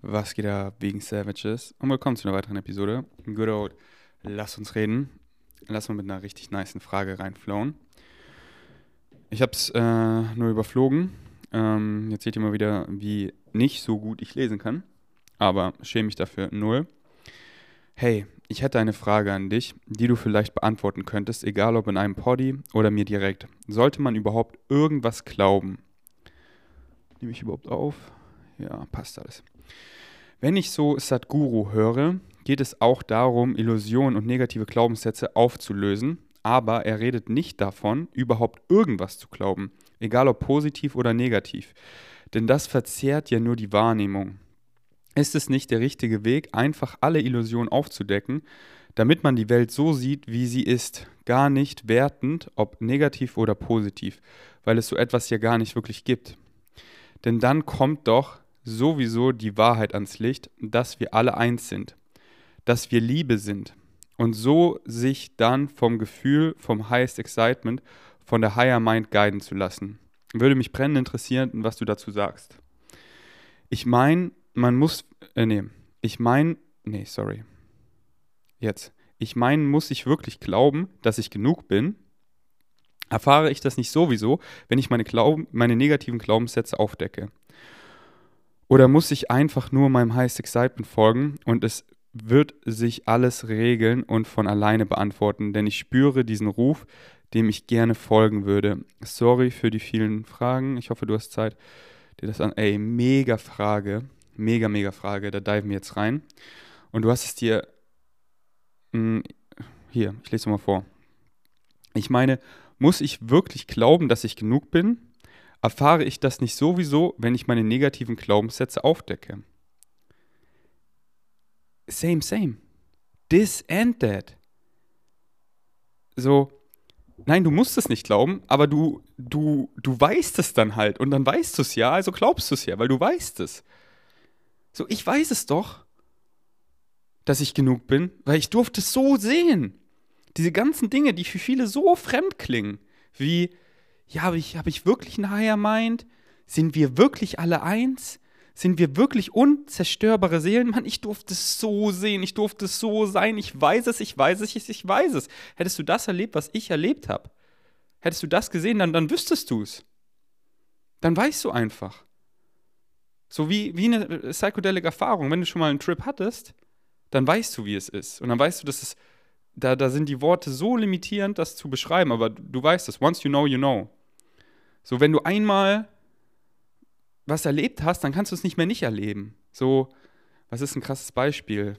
Was geht da wegen Savages? Und willkommen zu einer weiteren Episode. Good old, lass uns reden. Lass mal mit einer richtig niceen Frage reinflowen. Ich habe es äh, nur überflogen. Ähm, jetzt seht ihr mal wieder, wie nicht so gut ich lesen kann. Aber schäme mich dafür null. Hey, ich hätte eine Frage an dich, die du vielleicht beantworten könntest, egal ob in einem Poddy oder mir direkt. Sollte man überhaupt irgendwas glauben? Nehme ich überhaupt auf? Ja, passt alles. Wenn ich so Sadhguru höre, geht es auch darum, Illusionen und negative Glaubenssätze aufzulösen, aber er redet nicht davon, überhaupt irgendwas zu glauben, egal ob positiv oder negativ. Denn das verzerrt ja nur die Wahrnehmung. Ist es nicht der richtige Weg, einfach alle Illusionen aufzudecken, damit man die Welt so sieht, wie sie ist, gar nicht wertend, ob negativ oder positiv, weil es so etwas ja gar nicht wirklich gibt. Denn dann kommt doch sowieso die Wahrheit ans Licht, dass wir alle eins sind, dass wir Liebe sind und so sich dann vom Gefühl, vom Highest Excitement, von der Higher Mind guiden zu lassen. Würde mich brennend interessieren, was du dazu sagst. Ich meine, man muss, äh, nee, ich meine, nee, sorry. Jetzt. Ich meine, muss ich wirklich glauben, dass ich genug bin? Erfahre ich das nicht sowieso, wenn ich meine, Glauben, meine negativen Glaubenssätze aufdecke? Oder muss ich einfach nur meinem Highest Excitement folgen und es wird sich alles regeln und von alleine beantworten, denn ich spüre diesen Ruf, dem ich gerne folgen würde. Sorry für die vielen Fragen. Ich hoffe, du hast Zeit, dir das an. Ey, mega Frage. Mega, mega Frage. Da diven wir jetzt rein. Und du hast es dir. Mh, hm, hier, ich lese mal vor. Ich meine, muss ich wirklich glauben, dass ich genug bin? Erfahre ich das nicht sowieso, wenn ich meine negativen Glaubenssätze aufdecke. Same, same. This and that. So, nein, du musst es nicht glauben, aber du, du, du weißt es dann halt und dann weißt du es ja, also glaubst du es ja, weil du weißt es. So, ich weiß es doch, dass ich genug bin, weil ich durfte es so sehen. Diese ganzen Dinge, die für viele so fremd klingen, wie ja, habe ich, hab ich wirklich ein Higher Mind? Sind wir wirklich alle eins? Sind wir wirklich unzerstörbare Seelen? Mann, ich durfte es so sehen, ich durfte es so sein, ich weiß es, ich weiß es, ich weiß es. Hättest du das erlebt, was ich erlebt habe? Hättest du das gesehen, dann, dann wüsstest du es. Dann weißt du einfach. So wie, wie eine psychedelic Erfahrung. Wenn du schon mal einen Trip hattest, dann weißt du, wie es ist. Und dann weißt du, dass es, da, da sind die Worte so limitierend, das zu beschreiben, aber du weißt es. Once you know, you know. So, wenn du einmal was erlebt hast, dann kannst du es nicht mehr nicht erleben. So, was ist ein krasses Beispiel?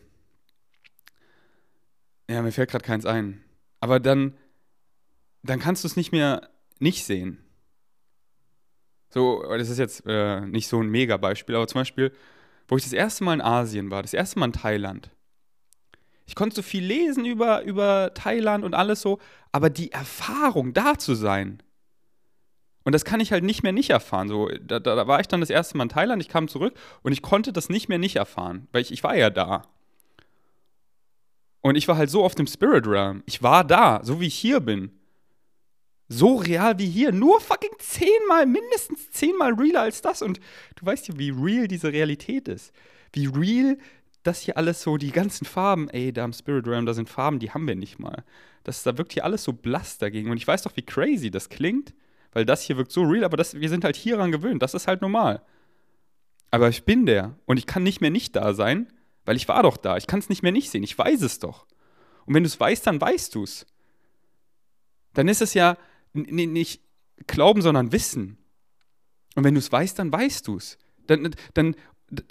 Ja, mir fällt gerade keins ein. Aber dann, dann kannst du es nicht mehr nicht sehen. So, das ist jetzt äh, nicht so ein Mega-Beispiel, aber zum Beispiel, wo ich das erste Mal in Asien war, das erste Mal in Thailand. Ich konnte so viel lesen über, über Thailand und alles so, aber die Erfahrung, da zu sein, und das kann ich halt nicht mehr nicht erfahren. So, da, da, war ich dann das erste Mal in Thailand, ich kam zurück und ich konnte das nicht mehr nicht erfahren, weil ich, ich war ja da. Und ich war halt so auf dem Spirit Realm. Ich war da, so wie ich hier bin. So real wie hier. Nur fucking zehnmal, mindestens zehnmal realer als das. Und du weißt ja, wie real diese Realität ist. Wie real das hier alles so, die ganzen Farben, ey, da im Spirit Realm, da sind Farben, die haben wir nicht mal. Das, da wirkt hier alles so blass dagegen. Und ich weiß doch, wie crazy das klingt. Weil das hier wirkt so real, aber das, wir sind halt hieran gewöhnt. Das ist halt normal. Aber ich bin der und ich kann nicht mehr nicht da sein, weil ich war doch da. Ich kann es nicht mehr nicht sehen. Ich weiß es doch. Und wenn du es weißt, dann weißt du es. Dann ist es ja nicht Glauben, sondern Wissen. Und wenn du es weißt, dann weißt du es. Dann, dann,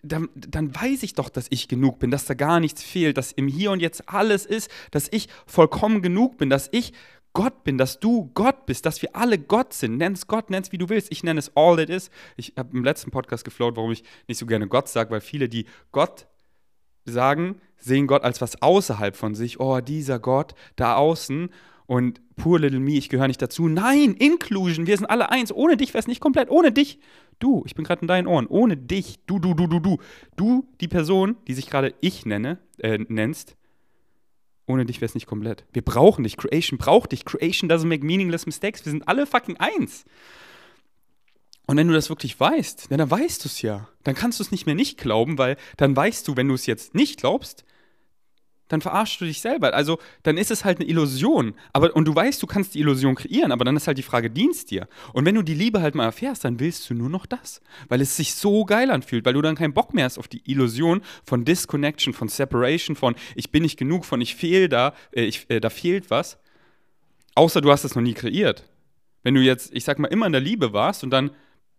dann, dann weiß ich doch, dass ich genug bin, dass da gar nichts fehlt, dass im Hier und Jetzt alles ist, dass ich vollkommen genug bin, dass ich Gott bin, dass du Gott bist, dass wir alle Gott sind. Nenn es Gott, nenn es wie du willst. Ich nenne es All It Is. Ich habe im letzten Podcast geflowt, warum ich nicht so gerne Gott sage, weil viele, die Gott sagen, sehen Gott als was außerhalb von sich. Oh, dieser Gott da außen und poor little me, ich gehöre nicht dazu. Nein, Inclusion, wir sind alle eins. Ohne dich wäre es nicht komplett. Ohne dich. Du, ich bin gerade in deinen Ohren. Ohne dich, du, du, du, du, du. Du, die Person, die sich gerade ich nenne, äh, nennst, ohne dich wäre es nicht komplett. Wir brauchen dich. Creation braucht dich. Creation doesn't make meaningless mistakes. Wir sind alle fucking eins. Und wenn du das wirklich weißt, dann weißt du es ja. Dann kannst du es nicht mehr nicht glauben, weil dann weißt du, wenn du es jetzt nicht glaubst, dann verarschst du dich selber. Also dann ist es halt eine Illusion. Aber, und du weißt, du kannst die Illusion kreieren, aber dann ist halt die Frage, dienst dir? Und wenn du die Liebe halt mal erfährst, dann willst du nur noch das. Weil es sich so geil anfühlt, weil du dann keinen Bock mehr hast auf die Illusion von Disconnection, von Separation, von ich bin nicht genug, von ich fehl da, äh, ich, äh, da fehlt was. Außer du hast es noch nie kreiert. Wenn du jetzt, ich sag mal, immer in der Liebe warst und dann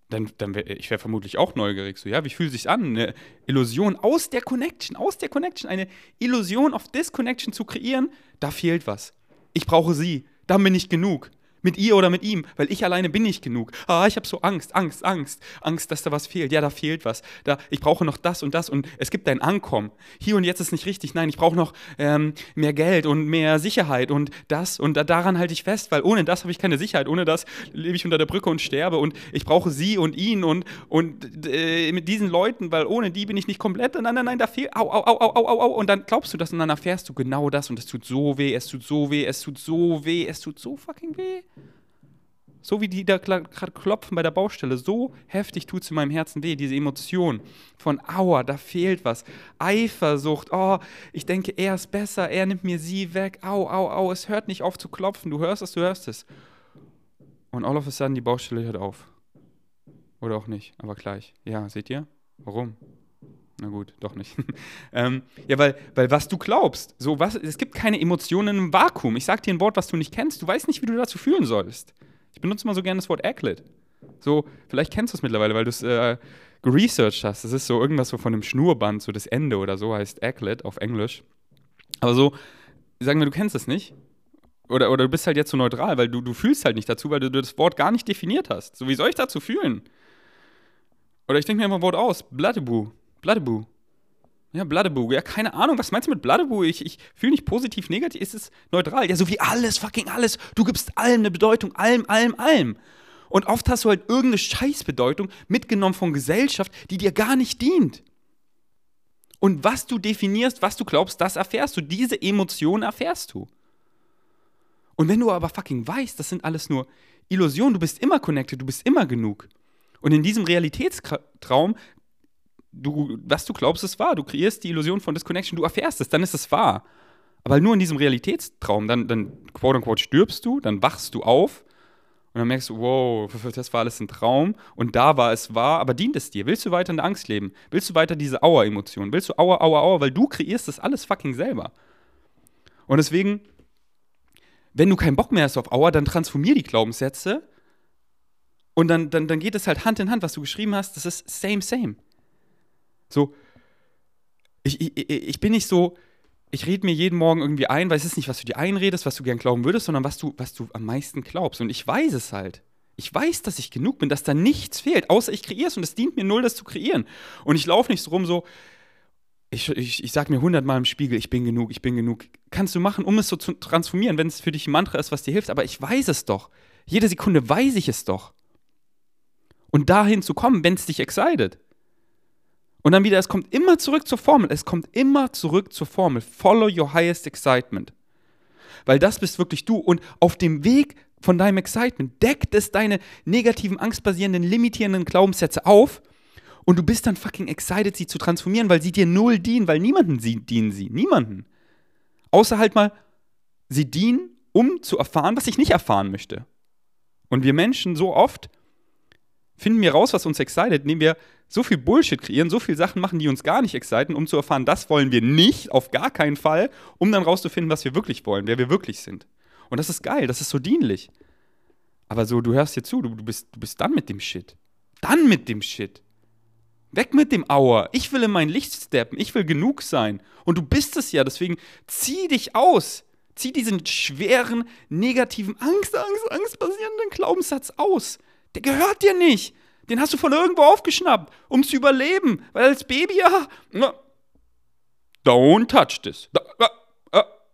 dann, dann wär, ich wäre vermutlich auch neugierig. So, ja, wie fühlt sich an, eine Illusion aus der Connection, aus der Connection, eine Illusion of Disconnection zu kreieren? Da fehlt was. Ich brauche sie. Dann bin ich genug. Mit ihr oder mit ihm, weil ich alleine bin nicht genug. Ah, ich habe so Angst, Angst, Angst, Angst, dass da was fehlt. Ja, da fehlt was. Da, ich brauche noch das und das und es gibt ein Ankommen. Hier und jetzt ist nicht richtig. Nein, ich brauche noch ähm, mehr Geld und mehr Sicherheit und das und da, daran halte ich fest, weil ohne das habe ich keine Sicherheit. Ohne das lebe ich unter der Brücke und sterbe und ich brauche sie und ihn und, und äh, mit diesen Leuten, weil ohne die bin ich nicht komplett. Nein, nein, nein, da fehlt. Au, au, au, au, au, au. Und dann glaubst du das und dann erfährst du genau das und es tut so weh, es tut so weh, es tut so weh, es tut so fucking weh. So wie die da gerade klopfen bei der Baustelle, so heftig tut es in meinem Herzen weh, diese Emotion von Aua, da fehlt was. Eifersucht, oh, ich denke, er ist besser, er nimmt mir sie weg, au, au, au, es hört nicht auf zu klopfen, du hörst es, du hörst es. Und all of a sudden, die Baustelle hört auf. Oder auch nicht, aber gleich. Ja, seht ihr? Warum? Na gut, doch nicht. ähm, ja, weil, weil was du glaubst, so was, es gibt keine Emotionen im Vakuum. Ich sag dir ein Wort, was du nicht kennst, du weißt nicht, wie du dazu fühlen sollst. Ich benutze mal so gerne das Wort Acklet. So, vielleicht kennst du es mittlerweile, weil du es äh, geresearched hast. Das ist so irgendwas so von einem Schnurband, so das Ende oder so heißt Acklet auf Englisch. Aber so, sagen wir, du kennst es nicht. Oder, oder du bist halt jetzt so neutral, weil du, du fühlst halt nicht dazu, weil du das Wort gar nicht definiert hast. So, wie soll ich dazu fühlen? Oder ich denke mir einfach ein Wort aus. Bladeboo. Bladeboo. Ja, Bloodaboo. Ja, keine Ahnung, was meinst du mit Bloodaboo? Ich, ich fühle nicht positiv, negativ. Ist es neutral? Ja, so wie alles, fucking alles. Du gibst allem eine Bedeutung, allem, allem, allem. Und oft hast du halt irgendeine Scheißbedeutung mitgenommen von Gesellschaft, die dir gar nicht dient. Und was du definierst, was du glaubst, das erfährst du. Diese Emotionen erfährst du. Und wenn du aber fucking weißt, das sind alles nur Illusionen, du bist immer connected, du bist immer genug. Und in diesem Realitätstraum du, was du glaubst, ist wahr. Du kreierst die Illusion von Disconnection, du erfährst es, dann ist es wahr. Aber nur in diesem Realitätstraum, dann, dann quote unquote stirbst du, dann wachst du auf und dann merkst du, wow, das war alles ein Traum und da war es wahr, aber dient es dir? Willst du weiter in der Angst leben? Willst du weiter diese Aua-Emotion? Willst du Aua, Aua, Aua? Weil du kreierst das alles fucking selber. Und deswegen, wenn du keinen Bock mehr hast auf Aua, dann transformier die Glaubenssätze und dann, dann, dann geht es halt Hand in Hand, was du geschrieben hast, das ist same, same. So, ich, ich, ich bin nicht so, ich rede mir jeden Morgen irgendwie ein, weil es ist nicht, was du dir einredest, was du gern glauben würdest, sondern was du, was du am meisten glaubst. Und ich weiß es halt. Ich weiß, dass ich genug bin, dass da nichts fehlt, außer ich kreiere es und es dient mir null, das zu kreieren. Und ich laufe nicht so rum so, ich, ich, ich sage mir hundertmal im Spiegel, ich bin genug, ich bin genug. Kannst du machen, um es so zu transformieren, wenn es für dich ein Mantra ist, was dir hilft. Aber ich weiß es doch. Jede Sekunde weiß ich es doch. Und dahin zu kommen, wenn es dich excited. Und dann wieder, es kommt immer zurück zur Formel. Es kommt immer zurück zur Formel. Follow your highest excitement. Weil das bist wirklich du. Und auf dem Weg von deinem Excitement deckt es deine negativen, angstbasierenden, limitierenden Glaubenssätze auf. Und du bist dann fucking excited, sie zu transformieren, weil sie dir null dienen, weil niemanden sie, dienen sie. Niemanden. Außer halt mal, sie dienen, um zu erfahren, was ich nicht erfahren möchte. Und wir Menschen so oft finden wir raus, was uns excited, indem wir so viel Bullshit kreieren, so viele Sachen machen, die uns gar nicht exciten, um zu erfahren, das wollen wir nicht, auf gar keinen Fall, um dann rauszufinden, was wir wirklich wollen, wer wir wirklich sind. Und das ist geil, das ist so dienlich. Aber so, du hörst dir zu, du, du, bist, du bist dann mit dem Shit. Dann mit dem Shit. Weg mit dem Auer. Ich will in mein Licht steppen. Ich will genug sein. Und du bist es ja. Deswegen zieh dich aus. Zieh diesen schweren, negativen, Angst, Angst, Angst basierenden Glaubenssatz aus. Der gehört dir nicht. Den hast du von irgendwo aufgeschnappt, um zu überleben. Weil als Baby, ja. Don't touch this.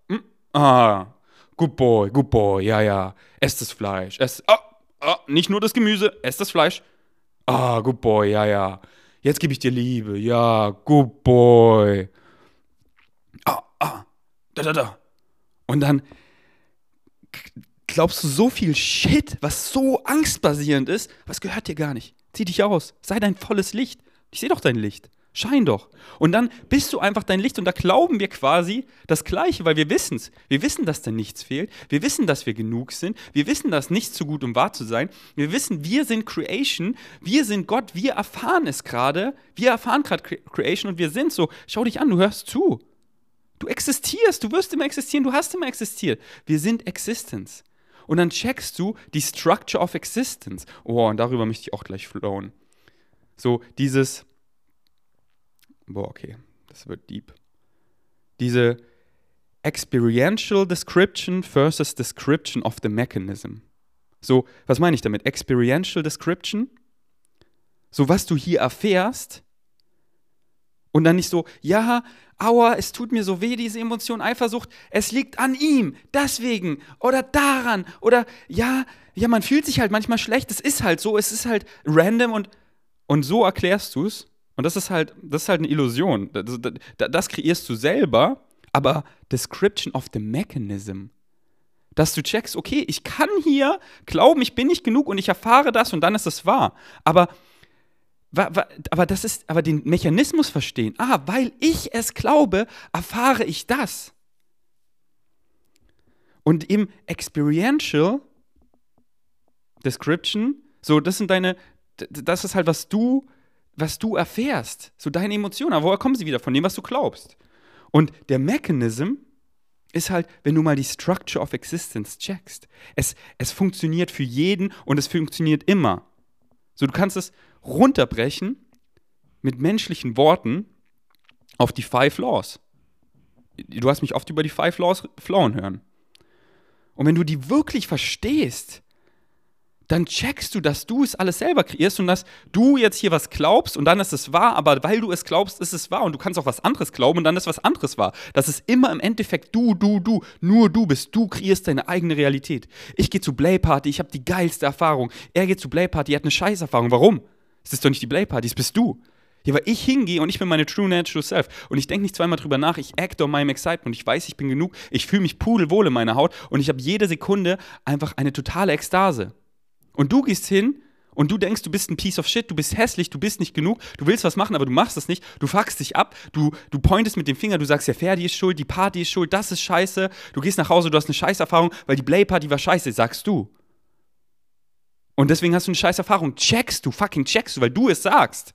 Hm, ah, good boy, good boy, ja, ja. Ess das Fleisch. Ess, ah, ah, nicht nur das Gemüse, ess das Fleisch. Ah, good boy, ja, ja. Jetzt gebe ich dir Liebe. Ja, good boy. Ah, ah, da, da, da. Und dann glaubst du so viel Shit, was so angstbasierend ist, was gehört dir gar nicht. Zieh dich aus. Sei dein volles Licht. Ich sehe doch dein Licht. Schein doch. Und dann bist du einfach dein Licht und da glauben wir quasi das Gleiche, weil wir wissen es. Wir wissen, dass da nichts fehlt. Wir wissen, dass wir genug sind. Wir wissen, dass nichts zu gut, um wahr zu sein. Wir wissen, wir sind Creation. Wir sind Gott. Wir erfahren es gerade. Wir erfahren gerade Creation und wir sind so. Schau dich an, du hörst zu. Du existierst. Du wirst immer existieren. Du hast immer existiert. Wir sind Existence. Und dann checkst du die Structure of Existence. Oh, und darüber möchte ich auch gleich flowen. So, dieses boah, okay, das wird deep. Diese Experiential Description versus Description of the Mechanism. So, was meine ich damit? Experiential Description? So, was du hier erfährst und dann nicht so, ja, aua, es tut mir so weh, diese Emotion Eifersucht, es liegt an ihm, deswegen oder daran oder ja, ja, man fühlt sich halt manchmal schlecht, es ist halt so, es ist halt random und, und so erklärst du es und das ist halt, das ist halt eine Illusion. Das, das, das kreierst du selber, aber Description of the Mechanism. Dass du checkst, okay, ich kann hier glauben, ich bin nicht genug und ich erfahre das und dann ist es wahr. Aber, aber das ist, aber den Mechanismus verstehen. Ah, weil ich es glaube, erfahre ich das. Und im Experiential Description, so, das sind deine, das ist halt, was du was du erfährst, so deine Emotionen. Aber woher kommen sie wieder? Von dem, was du glaubst. Und der Mechanism ist halt, wenn du mal die Structure of Existence checkst. Es, es funktioniert für jeden und es funktioniert immer. So, du kannst es runterbrechen mit menschlichen Worten auf die Five Laws. Du hast mich oft über die Five Laws flowen hören. Und wenn du die wirklich verstehst, dann checkst du, dass du es alles selber kreierst und dass du jetzt hier was glaubst und dann ist es wahr, aber weil du es glaubst, ist es wahr und du kannst auch was anderes glauben und dann ist was anderes wahr. Das ist immer im Endeffekt du, du, du, nur du bist. Du kreierst deine eigene Realität. Ich gehe zu Play Party, ich habe die geilste Erfahrung. Er geht zu Play Party, er hat eine Scheißerfahrung. Warum? Es ist doch nicht die Play Party, es bist du. Ja, weil ich hingehe und ich bin meine true natural self. Und ich denke nicht zweimal drüber nach, ich act on meinem excitement. Ich weiß, ich bin genug, ich fühle mich pudelwohl in meiner Haut und ich habe jede Sekunde einfach eine totale Ekstase. Und du gehst hin und du denkst, du bist ein Piece of Shit, du bist hässlich, du bist nicht genug, du willst was machen, aber du machst es nicht, du fuckst dich ab, du, du pointest mit dem Finger, du sagst, ja, Ferdi ist schuld, die Party ist schuld, das ist scheiße, du gehst nach Hause, du hast eine Scheißerfahrung, weil die Play-Party war scheiße, sagst du. Und deswegen hast du eine Scheißerfahrung, checkst du, fucking checkst du, weil du es sagst.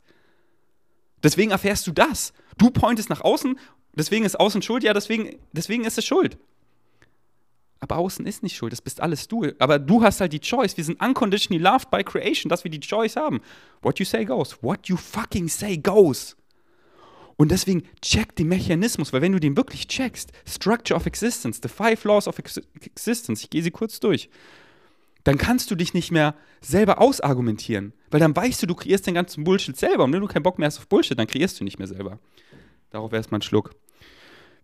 Deswegen erfährst du das. Du pointest nach außen, deswegen ist außen schuld, ja, deswegen, deswegen ist es schuld. Aber außen ist nicht schuld, das bist alles du. Aber du hast halt die Choice. Wir sind unconditionally loved by creation, dass wir die Choice haben. What you say goes. What you fucking say goes. Und deswegen check den Mechanismus, weil wenn du den wirklich checkst, Structure of Existence, the five laws of existence, ich gehe sie kurz durch, dann kannst du dich nicht mehr selber ausargumentieren, weil dann weißt du, du kreierst den ganzen Bullshit selber und wenn du keinen Bock mehr hast auf Bullshit, dann kreierst du nicht mehr selber. Darauf erstmal einen Schluck.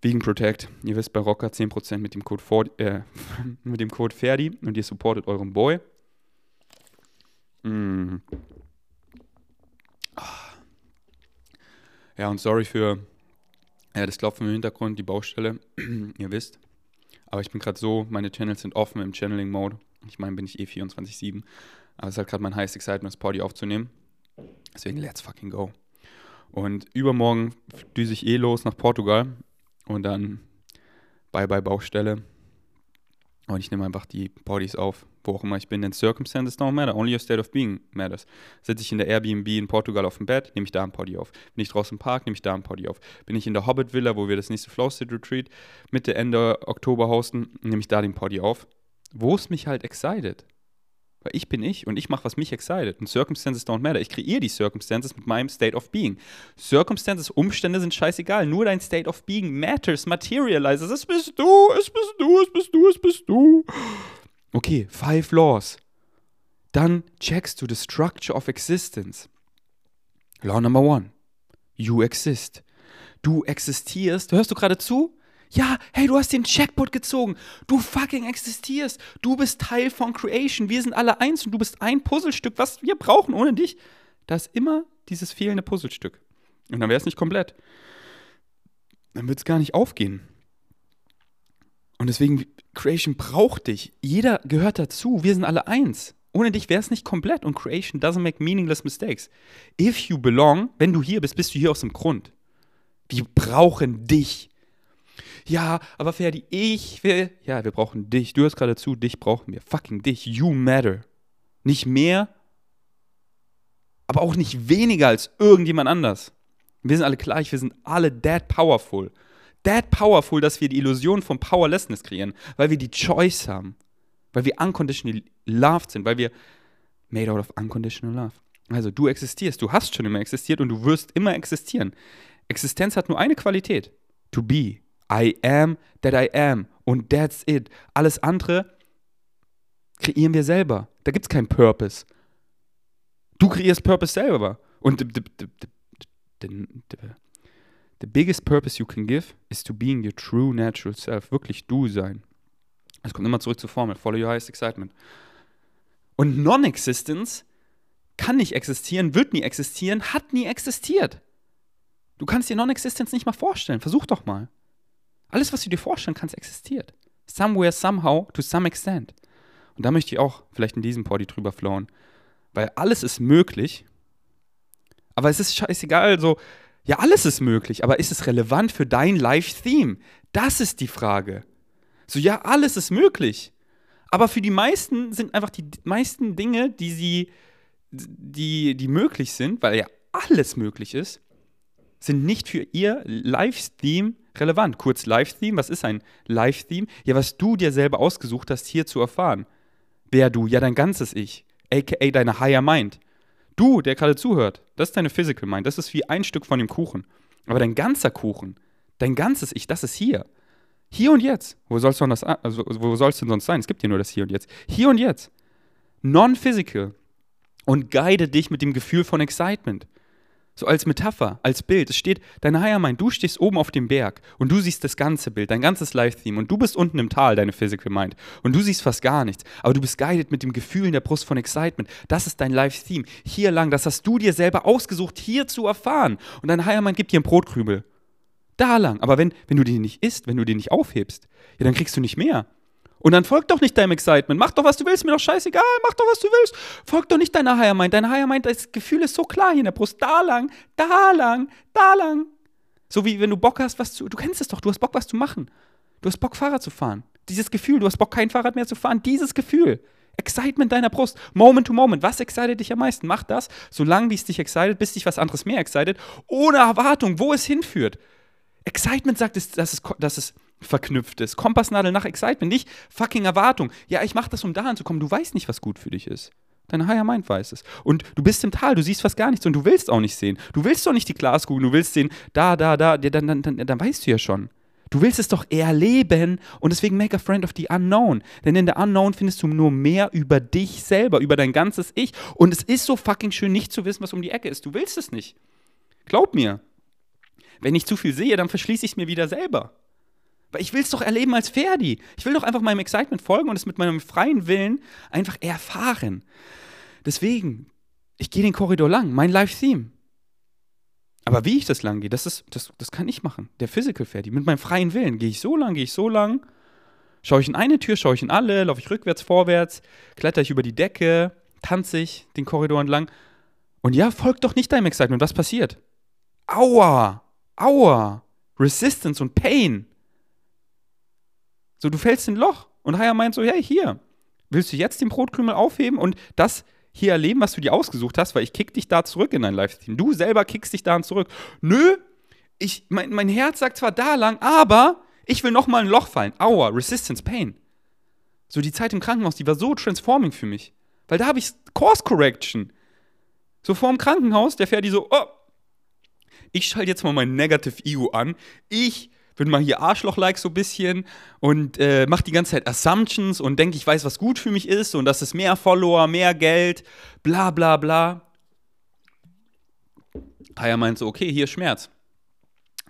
Vegan Protect. Ihr wisst bei Rocker 10% mit dem Code, For äh, mit dem Code Ferdi und ihr supportet euren Boy. Mm. Ja, und sorry für ja, das Klopfen im Hintergrund, die Baustelle. ihr wisst. Aber ich bin gerade so, meine Channels sind offen im Channeling-Mode. Ich meine, bin ich eh 24-7. Aber es ist halt gerade mein heißes Excitement, das Party aufzunehmen. Deswegen, let's fucking go. Und übermorgen düse ich eh los nach Portugal. Und dann bye bye Baustelle. Und ich nehme einfach die Partys auf, wo auch immer ich bin. Denn Circumstances don't matter, only your state of being matters. Sitze ich in der Airbnb in Portugal auf dem Bett, nehme ich da ein Party auf. Bin ich draußen im Park, nehme ich da ein Party auf. Bin ich in der Hobbit Villa, wo wir das nächste Flow State Retreat Mitte, Ende Oktober hosten, nehme ich da den Party auf. Wo es mich halt excited. Weil ich bin ich und ich mache, was mich excited. Und Circumstances don't matter. Ich kreiere die Circumstances mit meinem State of Being. Circumstances, Umstände sind scheißegal. Nur dein State of Being matters, materializes. Es bist du, es bist du, es bist du, es bist du. Okay, five laws. Dann checkst du the structure of existence. Law number one. You exist. Du existierst. Hörst du gerade zu? Ja, hey, du hast den Jackpot gezogen. Du fucking existierst. Du bist Teil von Creation. Wir sind alle eins und du bist ein Puzzlestück, was wir brauchen ohne dich. Da ist immer dieses fehlende Puzzlestück. Und dann wäre es nicht komplett. Dann wird es gar nicht aufgehen. Und deswegen, Creation braucht dich. Jeder gehört dazu. Wir sind alle eins. Ohne dich wäre es nicht komplett und Creation doesn't make meaningless mistakes. If you belong, wenn du hier bist, bist du hier aus dem Grund. Wir brauchen dich. Ja, aber Ferdi, ich will. Ja, wir brauchen dich. Du hörst gerade zu, dich brauchen wir. Fucking dich. You matter. Nicht mehr, aber auch nicht weniger als irgendjemand anders. Wir sind alle gleich, wir sind alle that powerful. That powerful, dass wir die Illusion von Powerlessness kreieren, weil wir die Choice haben. Weil wir unconditionally loved sind, weil wir made out of unconditional love. Also du existierst, du hast schon immer existiert und du wirst immer existieren. Existenz hat nur eine Qualität. To be. I am that I am. Und that's it. Alles andere kreieren wir selber. Da gibt es keinen Purpose. Du kreierst Purpose selber. Und the, the, the, the, biggest purpose you can give is to being your true natural self. Wirklich du sein. Es kommt immer zurück zur Formel. Follow your highest excitement. Und Non-Existence kann nicht existieren, wird nie existieren, hat nie existiert. Du kannst dir Non-Existence nicht mal vorstellen. Versuch doch mal. Alles, was du dir vorstellen kannst, existiert. Somewhere, somehow, to some extent. Und da möchte ich auch vielleicht in diesem Party drüber flowen. Weil alles ist möglich. Aber es ist scheißegal, so, ja, alles ist möglich, aber ist es relevant für dein Live-Theme? Das ist die Frage. So, ja, alles ist möglich. Aber für die meisten sind einfach die meisten Dinge, die sie, die, die möglich sind, weil ja alles möglich ist, sind nicht für ihr Live-Theme relevant. Kurz Live-Theme, was ist ein Live-Theme? Ja, was du dir selber ausgesucht hast, hier zu erfahren. Wer du? Ja, dein ganzes Ich, aka deine Higher Mind. Du, der gerade zuhört, das ist deine Physical Mind, das ist wie ein Stück von dem Kuchen. Aber dein ganzer Kuchen, dein ganzes Ich, das ist hier. Hier und jetzt. Wo soll's denn, das, also, denn sonst sein? Es gibt ja nur das Hier und Jetzt. Hier und jetzt. Non-physical. Und guide dich mit dem Gefühl von Excitement. So als Metapher, als Bild. Es steht, deine Higher du stehst oben auf dem Berg und du siehst das ganze Bild, dein ganzes Live-Theme und du bist unten im Tal, deine Physical Mind. Und du siehst fast gar nichts. Aber du bist guided mit dem Gefühl in der Brust von Excitement. Das ist dein Live-Theme. Hier lang, das hast du dir selber ausgesucht, hier zu erfahren. Und dein Higher gibt dir einen Brotkrümel. Da lang. Aber wenn, wenn du den nicht isst, wenn du den nicht aufhebst, ja, dann kriegst du nicht mehr. Und dann folg doch nicht deinem Excitement. Mach doch, was du willst, mir doch scheißegal. Mach doch, was du willst. Folg doch nicht deiner Higher Mind. Deine Higher Mind, das Gefühl ist so klar hier in der Brust. Da lang, da lang, da lang. So wie wenn du Bock hast, was zu. Du kennst es doch, du hast Bock, was zu machen. Du hast Bock, Fahrrad zu fahren. Dieses Gefühl, du hast Bock, kein Fahrrad mehr zu fahren. Dieses Gefühl. Excitement deiner Brust. Moment to moment. Was excited dich am meisten? Mach das, solange wie es dich excited, bis dich was anderes mehr excited. Ohne Erwartung, wo es hinführt. Excitement sagt, dass es, dass es verknüpft ist. Kompassnadel nach Excitement, nicht fucking Erwartung. Ja, ich mache das, um daran zu kommen. Du weißt nicht, was gut für dich ist. Dein Higher Mind weiß es. Und du bist im Tal, du siehst fast gar nichts und du willst auch nicht sehen. Du willst doch nicht die Glaskugel, du willst sehen, da, da, da, dann, dann, dann, dann weißt du ja schon. Du willst es doch erleben und deswegen make a friend of the unknown. Denn in der Unknown findest du nur mehr über dich selber, über dein ganzes Ich. Und es ist so fucking schön, nicht zu wissen, was um die Ecke ist. Du willst es nicht. Glaub mir. Wenn ich zu viel sehe, dann verschließe ich es mir wieder selber. Weil ich will es doch erleben als Ferdi. Ich will doch einfach meinem Excitement folgen und es mit meinem freien Willen einfach erfahren. Deswegen, ich gehe den Korridor lang, mein Live-Theme. Aber wie ich das lang gehe, das, ist, das, das kann ich machen. Der Physical Ferdi. Mit meinem freien Willen. Gehe ich so lang, gehe ich so lang. Schaue ich in eine Tür, schaue ich in alle, laufe ich rückwärts, vorwärts, kletter ich über die Decke, tanze ich den Korridor entlang. Und ja, folgt doch nicht deinem Excitement. Was passiert? Aua! Aua, Resistance und Pain. So, du fällst in ein Loch. Und Haya meint so, hey, hier, willst du jetzt den Brotkrümel aufheben und das hier erleben, was du dir ausgesucht hast, weil ich kick dich da zurück in dein Livestream. Du selber kickst dich da zurück. Nö, ich, mein, mein Herz sagt zwar da lang, aber ich will noch mal ein Loch fallen. Aua, Resistance, Pain. So die Zeit im Krankenhaus, die war so transforming für mich. Weil da habe ich Course Correction. So vor dem Krankenhaus, der fährt die so, oh, ich schalte jetzt mal mein Negative Ego an. Ich bin mal hier Arschloch-like so ein bisschen und äh, mache die ganze Zeit Assumptions und denke, ich weiß, was gut für mich ist und das ist mehr Follower, mehr Geld, bla bla bla. Haya meint so, okay, hier Schmerz.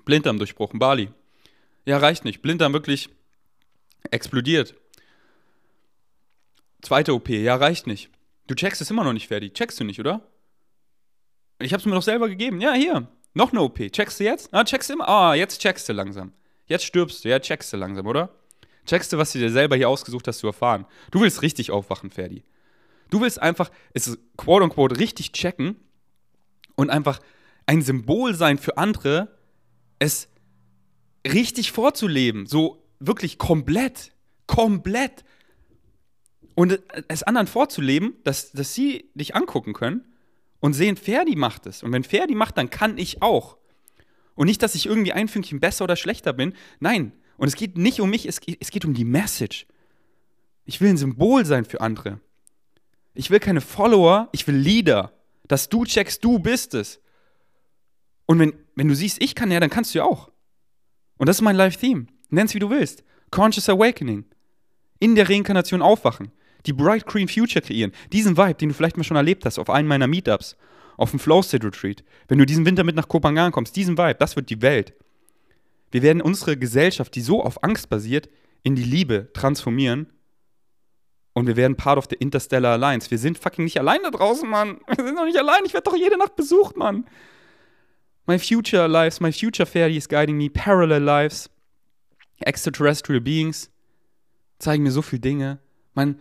Blinddarm durchbrochen, Bali. Ja, reicht nicht. Blinddarm wirklich explodiert. Zweite OP, ja, reicht nicht. Du checkst es immer noch nicht fertig. Checkst du nicht, oder? Ich hab's mir doch selber gegeben. Ja, hier. Noch eine OP. Checkst du jetzt? Ah, checkst du immer? Ah, jetzt checkst du langsam. Jetzt stirbst du. Ja, checkst du langsam, oder? Checkst du, was du dir selber hier ausgesucht hast zu erfahren. Du willst richtig aufwachen, Ferdi. Du willst einfach, es ist quote unquote richtig checken und einfach ein Symbol sein für andere, es richtig vorzuleben. So wirklich komplett. Komplett. Und es anderen vorzuleben, dass, dass sie dich angucken können und sehen, Ferdi macht es. Und wenn Ferdi macht, dann kann ich auch. Und nicht, dass ich irgendwie ein Fünkchen besser oder schlechter bin. Nein. Und es geht nicht um mich, es geht, es geht um die Message. Ich will ein Symbol sein für andere. Ich will keine Follower, ich will Leader. Dass du checkst, du bist es. Und wenn, wenn du siehst, ich kann ja, dann kannst du ja auch. Und das ist mein Live-Theme. Nenn's wie du willst. Conscious Awakening. In der Reinkarnation aufwachen. Die Bright Green Future kreieren. Diesen Vibe, den du vielleicht mal schon erlebt hast auf einem meiner Meetups. Auf dem Flow State Retreat. Wenn du diesen Winter mit nach Kopangan kommst, diesen Vibe, das wird die Welt. Wir werden unsere Gesellschaft, die so auf Angst basiert, in die Liebe transformieren. Und wir werden Part of the Interstellar Alliance. Wir sind fucking nicht allein da draußen, Mann. Wir sind doch nicht allein. Ich werde doch jede Nacht besucht, Mann. My future lives, my future fairy is guiding me. Parallel lives, extraterrestrial beings zeigen mir so viele Dinge. Man,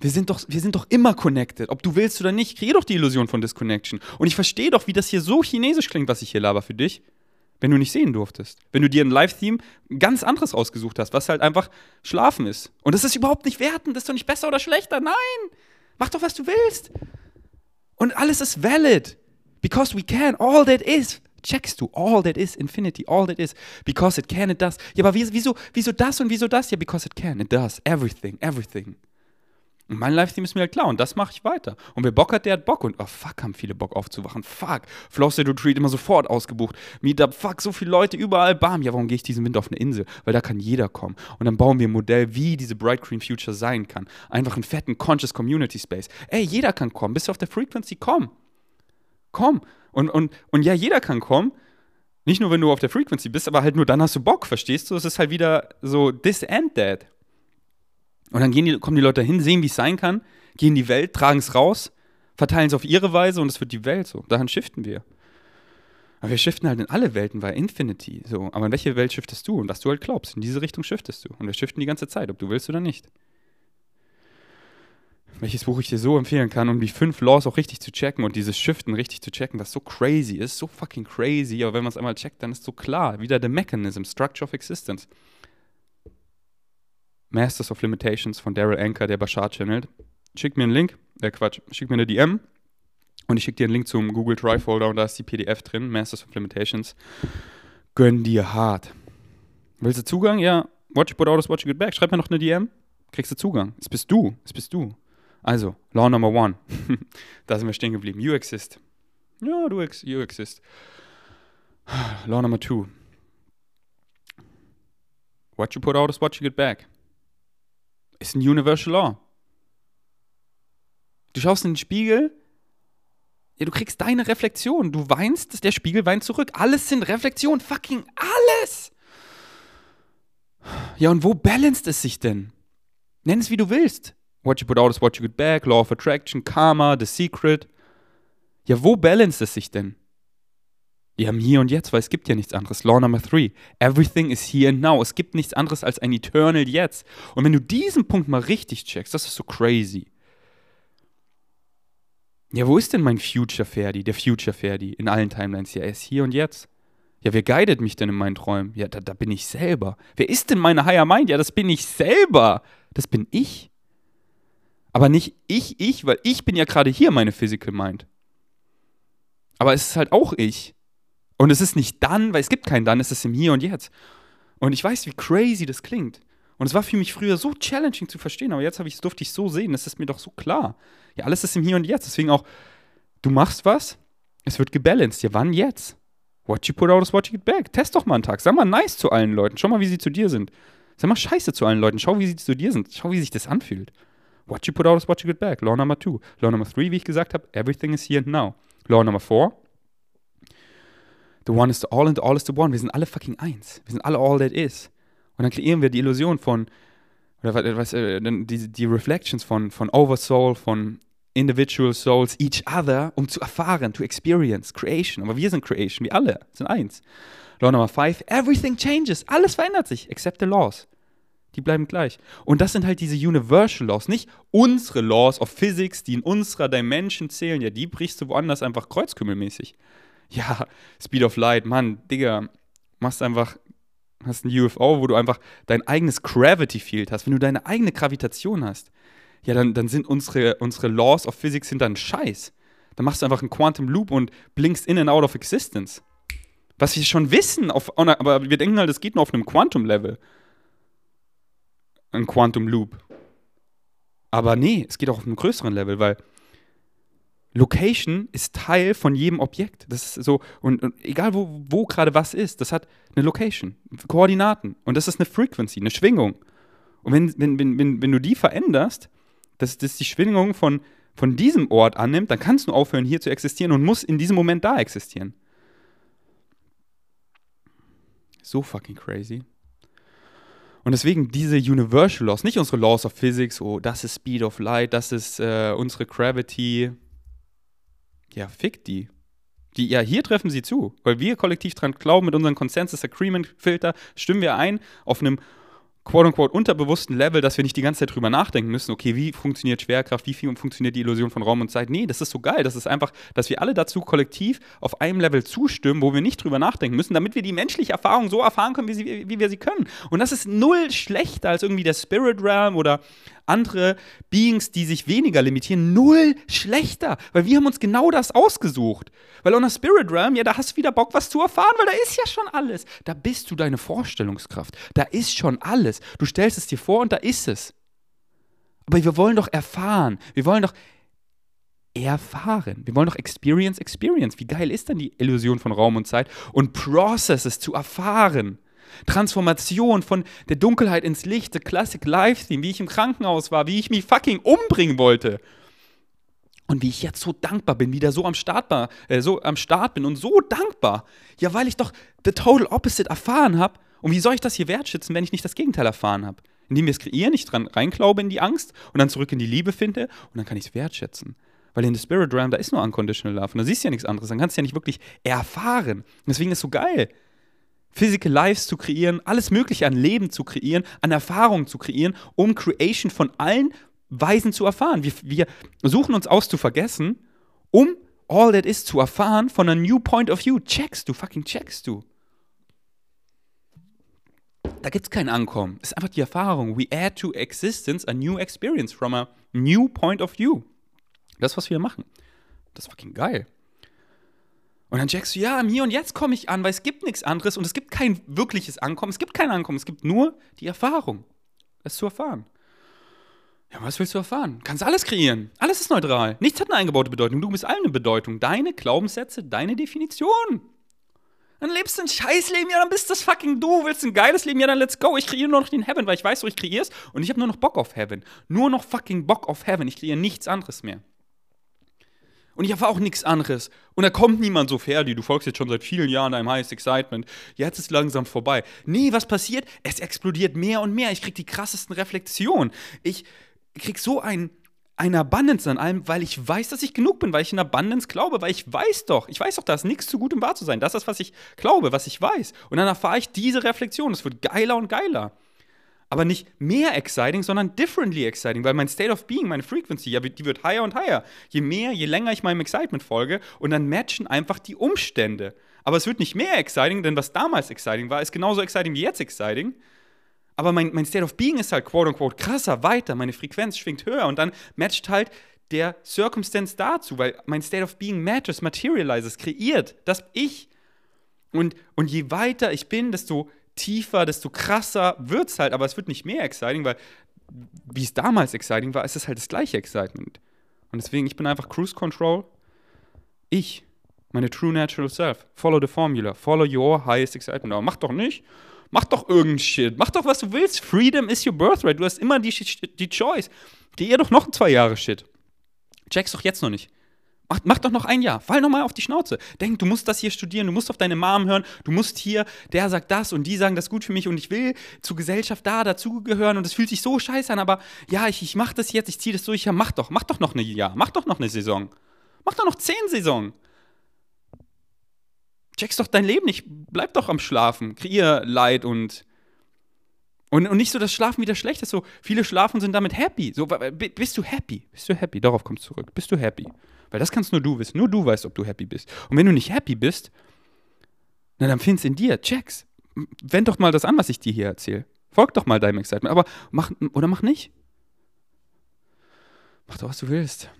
wir sind, doch, wir sind doch immer connected. Ob du willst oder nicht, kreier doch die Illusion von Disconnection. Und ich verstehe doch, wie das hier so chinesisch klingt, was ich hier laber für dich, wenn du nicht sehen durftest. Wenn du dir ein Live-Theme ganz anderes ausgesucht hast, was halt einfach schlafen ist. Und das ist überhaupt nicht wertend, das ist doch nicht besser oder schlechter. Nein! Mach doch, was du willst. Und alles ist valid. Because we can. All that is checkst du, all that is infinity, all that is, because it can, it does. Ja, aber wieso, wieso das und wieso das? Ja, because it can, it does, everything, everything. Und mein Livestream ist mir halt klar und das mache ich weiter. Und wer Bock hat, der hat Bock. Und oh fuck, haben viele Bock aufzuwachen. Fuck. State Retreat immer sofort ausgebucht. Meetup, fuck, so viele Leute überall. Bam. Ja, warum gehe ich diesen Winter auf eine Insel? Weil da kann jeder kommen. Und dann bauen wir ein Modell, wie diese Bright Green Future sein kann. Einfach einen fetten Conscious Community Space. Ey, jeder kann kommen. Bist du auf der Frequency? Komm. Komm. Und, und, und ja, jeder kann kommen. Nicht nur, wenn du auf der Frequency bist, aber halt nur dann hast du Bock, verstehst du? Es ist halt wieder so this and that. Und dann die, kommen die Leute hin, sehen, wie es sein kann, gehen in die Welt, tragen es raus, verteilen es auf ihre Weise und es wird die Welt so. Daran shiften wir. Aber wir shiften halt in alle Welten, weil Infinity so. Aber in welche Welt shiftest du? Und was du halt glaubst, in diese Richtung shiftest du. Und wir shiften die ganze Zeit, ob du willst oder nicht welches Buch ich dir so empfehlen kann, um die fünf Laws auch richtig zu checken und dieses Shiften richtig zu checken, was so crazy ist, so fucking crazy, aber wenn man es einmal checkt, dann ist so klar. Wieder der Mechanism, Structure of Existence. Masters of Limitations von Daryl Anker, der Bashar channelt. Schick mir einen Link, äh Quatsch, schick mir eine DM und ich schicke dir einen Link zum Google Drive Folder und da ist die PDF drin, Masters of Limitations. Gönn dir hart. Willst du Zugang? Ja. Watch you put out, watch you get back. Schreib mir noch eine DM. Kriegst du Zugang. Es bist du. Es bist du. Also, Law Number One. da sind wir stehen geblieben. You exist. Ja, du ex you exist. Law Number Two. What you put out is what you get back. Ist ein Universal Law. Du schaust in den Spiegel, ja, du kriegst deine Reflexion. Du weinst, der Spiegel weint zurück. Alles sind Reflexionen. Fucking alles. Ja, und wo balanced es sich denn? Nenn es wie du willst. What you put out is what you get back, Law of Attraction, Karma, The Secret. Ja, wo balanced es sich denn? Wir haben hier und jetzt, weil es gibt ja nichts anderes. Law Number Three. Everything is here and now. Es gibt nichts anderes als ein Eternal Jetzt. Und wenn du diesen Punkt mal richtig checkst, das ist so crazy. Ja, wo ist denn mein Future Ferdi, der Future Ferdi in allen Timelines? Ja, er ist hier und jetzt. Ja, wer guidet mich denn in meinen Träumen? Ja, da, da bin ich selber. Wer ist denn meine Higher Mind? Ja, das bin ich selber. Das bin ich. Aber nicht ich, ich, weil ich bin ja gerade hier meine Physical Mind. Aber es ist halt auch ich. Und es ist nicht dann, weil es gibt kein dann, es ist im Hier und Jetzt. Und ich weiß, wie crazy das klingt. Und es war für mich früher so challenging zu verstehen, aber jetzt ich durfte ich so sehen, das ist mir doch so klar. Ja, alles ist im Hier und Jetzt. Deswegen auch, du machst was, es wird gebalanced. Ja, wann jetzt? What you put out is what you get back. Test doch mal einen Tag. Sag mal nice zu allen Leuten. Schau mal, wie sie zu dir sind. Sag mal scheiße zu allen Leuten. Schau, wie sie zu dir sind. Schau, wie sich das anfühlt. What you put out is what you get back. Law number two. Law number three, wie ich gesagt habe, everything is here and now. Law number four, the one is the all and the all is the one. Wir sind alle fucking eins. Wir sind alle all that is. Und dann kreieren wir die Illusion von, oder was, äh, die, die Reflections von, von Oversoul, von individual souls, each other, um zu erfahren, to experience, creation. Aber wir sind creation, wir alle sind eins. Law number five, everything changes. Alles verändert sich, except the laws. Die bleiben gleich. Und das sind halt diese Universal Laws, nicht unsere Laws of Physics, die in unserer Dimension zählen. Ja, die brichst du woanders einfach kreuzkümmelmäßig. Ja, Speed of Light, Mann, Digga, machst einfach, hast ein UFO, wo du einfach dein eigenes Gravity Field hast. Wenn du deine eigene Gravitation hast, ja, dann, dann sind unsere, unsere Laws of Physics sind dann Scheiß. Dann machst du einfach einen Quantum Loop und blinkst in and out of existence. Was wir schon wissen, auf, aber wir denken halt, es geht nur auf einem Quantum-Level ein Quantum Loop. Aber nee, es geht auch auf einem größeren Level, weil Location ist Teil von jedem Objekt. Das ist so, und, und egal wo, wo gerade was ist, das hat eine Location, Koordinaten. Und das ist eine Frequency, eine Schwingung. Und wenn, wenn, wenn, wenn, wenn du die veränderst, dass das die Schwingung von, von diesem Ort annimmt, dann kannst du aufhören, hier zu existieren und musst in diesem Moment da existieren. So fucking crazy. Und deswegen diese Universal Laws, nicht unsere Laws of Physics, oh, das ist Speed of Light, das ist äh, unsere Gravity. Ja, fick die. Die, ja, hier treffen sie zu, weil wir kollektiv dran glauben, mit unserem Consensus Agreement Filter stimmen wir ein auf einem quote-unquote unterbewussten Level, dass wir nicht die ganze Zeit drüber nachdenken müssen, okay, wie funktioniert Schwerkraft, wie viel funktioniert die Illusion von Raum und Zeit. Nee, das ist so geil. Das ist einfach, dass wir alle dazu kollektiv auf einem Level zustimmen, wo wir nicht drüber nachdenken müssen, damit wir die menschliche Erfahrung so erfahren können, wie, sie, wie wir sie können. Und das ist null schlechter als irgendwie der Spirit Realm oder andere Beings, die sich weniger limitieren, null schlechter. Weil wir haben uns genau das ausgesucht. Weil on der Spirit Realm, ja, da hast du wieder Bock, was zu erfahren, weil da ist ja schon alles. Da bist du deine Vorstellungskraft. Da ist schon alles. Du stellst es dir vor und da ist es. Aber wir wollen doch erfahren. Wir wollen doch erfahren. Wir wollen doch Experience, Experience. Wie geil ist denn die Illusion von Raum und Zeit? Und Processes zu erfahren. Transformation von der Dunkelheit ins Licht, the Classic Life Theme, wie ich im Krankenhaus war, wie ich mich fucking umbringen wollte. Und wie ich jetzt so dankbar bin, wieder so am Start, war, äh, so am Start bin und so dankbar. Ja, weil ich doch the total opposite erfahren habe. Und wie soll ich das hier wertschätzen, wenn ich nicht das Gegenteil erfahren habe? Indem wir es kreieren, ich dran reinklaube in die Angst und dann zurück in die Liebe finde und dann kann ich es wertschätzen. Weil in the Spirit Realm, da ist nur Unconditional Love und da siehst du ja nichts anderes. Dann kannst du ja nicht wirklich erfahren. Und deswegen ist es so geil. Physical Lives zu kreieren, alles Mögliche an Leben zu kreieren, an Erfahrungen zu kreieren, um Creation von allen Weisen zu erfahren. Wir, wir suchen uns aus zu vergessen, um all that is zu erfahren von einem new point of view. Checkst du, fucking checkst du. Da gibt es kein Ankommen. Es ist einfach die Erfahrung. We add to existence a new experience from a new point of view. Das, was wir machen. Das ist fucking geil. Und dann checkst du, ja, im Hier und Jetzt komme ich an, weil es gibt nichts anderes und es gibt kein wirkliches Ankommen. Es gibt kein Ankommen, es gibt nur die Erfahrung, es zu erfahren. Ja, was willst du erfahren? Kannst alles kreieren. Alles ist neutral. Nichts hat eine eingebaute Bedeutung. Du bist allen eine Bedeutung. Deine Glaubenssätze, deine Definition. Dann lebst du ein Scheißleben, ja, dann bist das fucking du. Willst du ein geiles Leben, ja, dann let's go. Ich kreiere nur noch den Heaven, weil ich weiß, wo ich kreier's und ich habe nur noch Bock auf Heaven. Nur noch fucking Bock auf Heaven. Ich kreiere nichts anderes mehr. Und ich erfahre auch nichts anderes. Und da kommt niemand so, Ferdi, du folgst jetzt schon seit vielen Jahren deinem Highest Excitement. Jetzt ist langsam vorbei. Nee, was passiert? Es explodiert mehr und mehr. Ich krieg die krassesten Reflexionen. Ich krieg so ein, eine Abundance an allem, weil ich weiß, dass ich genug bin, weil ich in Abundance glaube, weil ich weiß doch, ich weiß doch, da ist nichts zu gut, um wahr zu sein. Das ist was ich glaube, was ich weiß. Und dann erfahre ich diese Reflexion. Es wird geiler und geiler aber nicht mehr exciting, sondern differently exciting, weil mein State of Being, meine Frequency, ja, die wird higher und higher. Je mehr, je länger ich meinem Excitement folge und dann matchen einfach die Umstände. Aber es wird nicht mehr exciting, denn was damals exciting war, ist genauso exciting wie jetzt exciting. Aber mein, mein State of Being ist halt quote unquote krasser, weiter, meine Frequenz schwingt höher und dann matcht halt der Circumstance dazu, weil mein State of Being matches, materializes, kreiert, das ich. Und, und je weiter ich bin, desto tiefer, desto krasser wird es halt, aber es wird nicht mehr exciting, weil wie es damals exciting war, ist es halt das gleiche Excitement. Und deswegen, ich bin einfach Cruise Control. Ich, meine True Natural Self. Follow the Formula. Follow your highest excitement. Aber mach doch nicht. Mach doch irgendein Shit. Mach doch, was du willst. Freedom is your birthright. Du hast immer die, die Choice. Geh ihr doch noch zwei Jahre Shit. Check's doch jetzt noch nicht. Mach, mach doch noch ein Jahr. Fall noch mal auf die Schnauze. Denk, du musst das hier studieren, du musst auf deine Mom hören, du musst hier, der sagt das und die sagen das gut für mich und ich will zur Gesellschaft da dazugehören und es fühlt sich so scheiße an, aber ja, ich, ich mach das jetzt, ich ziehe das durch. Ja, mach doch, mach doch noch ein Jahr, mach doch noch eine Saison. Mach doch noch zehn Saison. Checkst doch dein Leben nicht, bleib doch am Schlafen, kreier Leid und Und, und nicht so, dass Schlafen wieder schlecht ist. So, viele schlafen sind damit happy. So, bist du happy? Bist du happy? Darauf kommst du zurück. Bist du happy? Weil das kannst nur du wissen. Nur du weißt, ob du happy bist. Und wenn du nicht happy bist, na, dann find's in dir. Checks. Wend doch mal das an, was ich dir hier erzähle. Folg doch mal deinem Excitement. Aber mach, oder mach nicht. Mach doch, was du willst.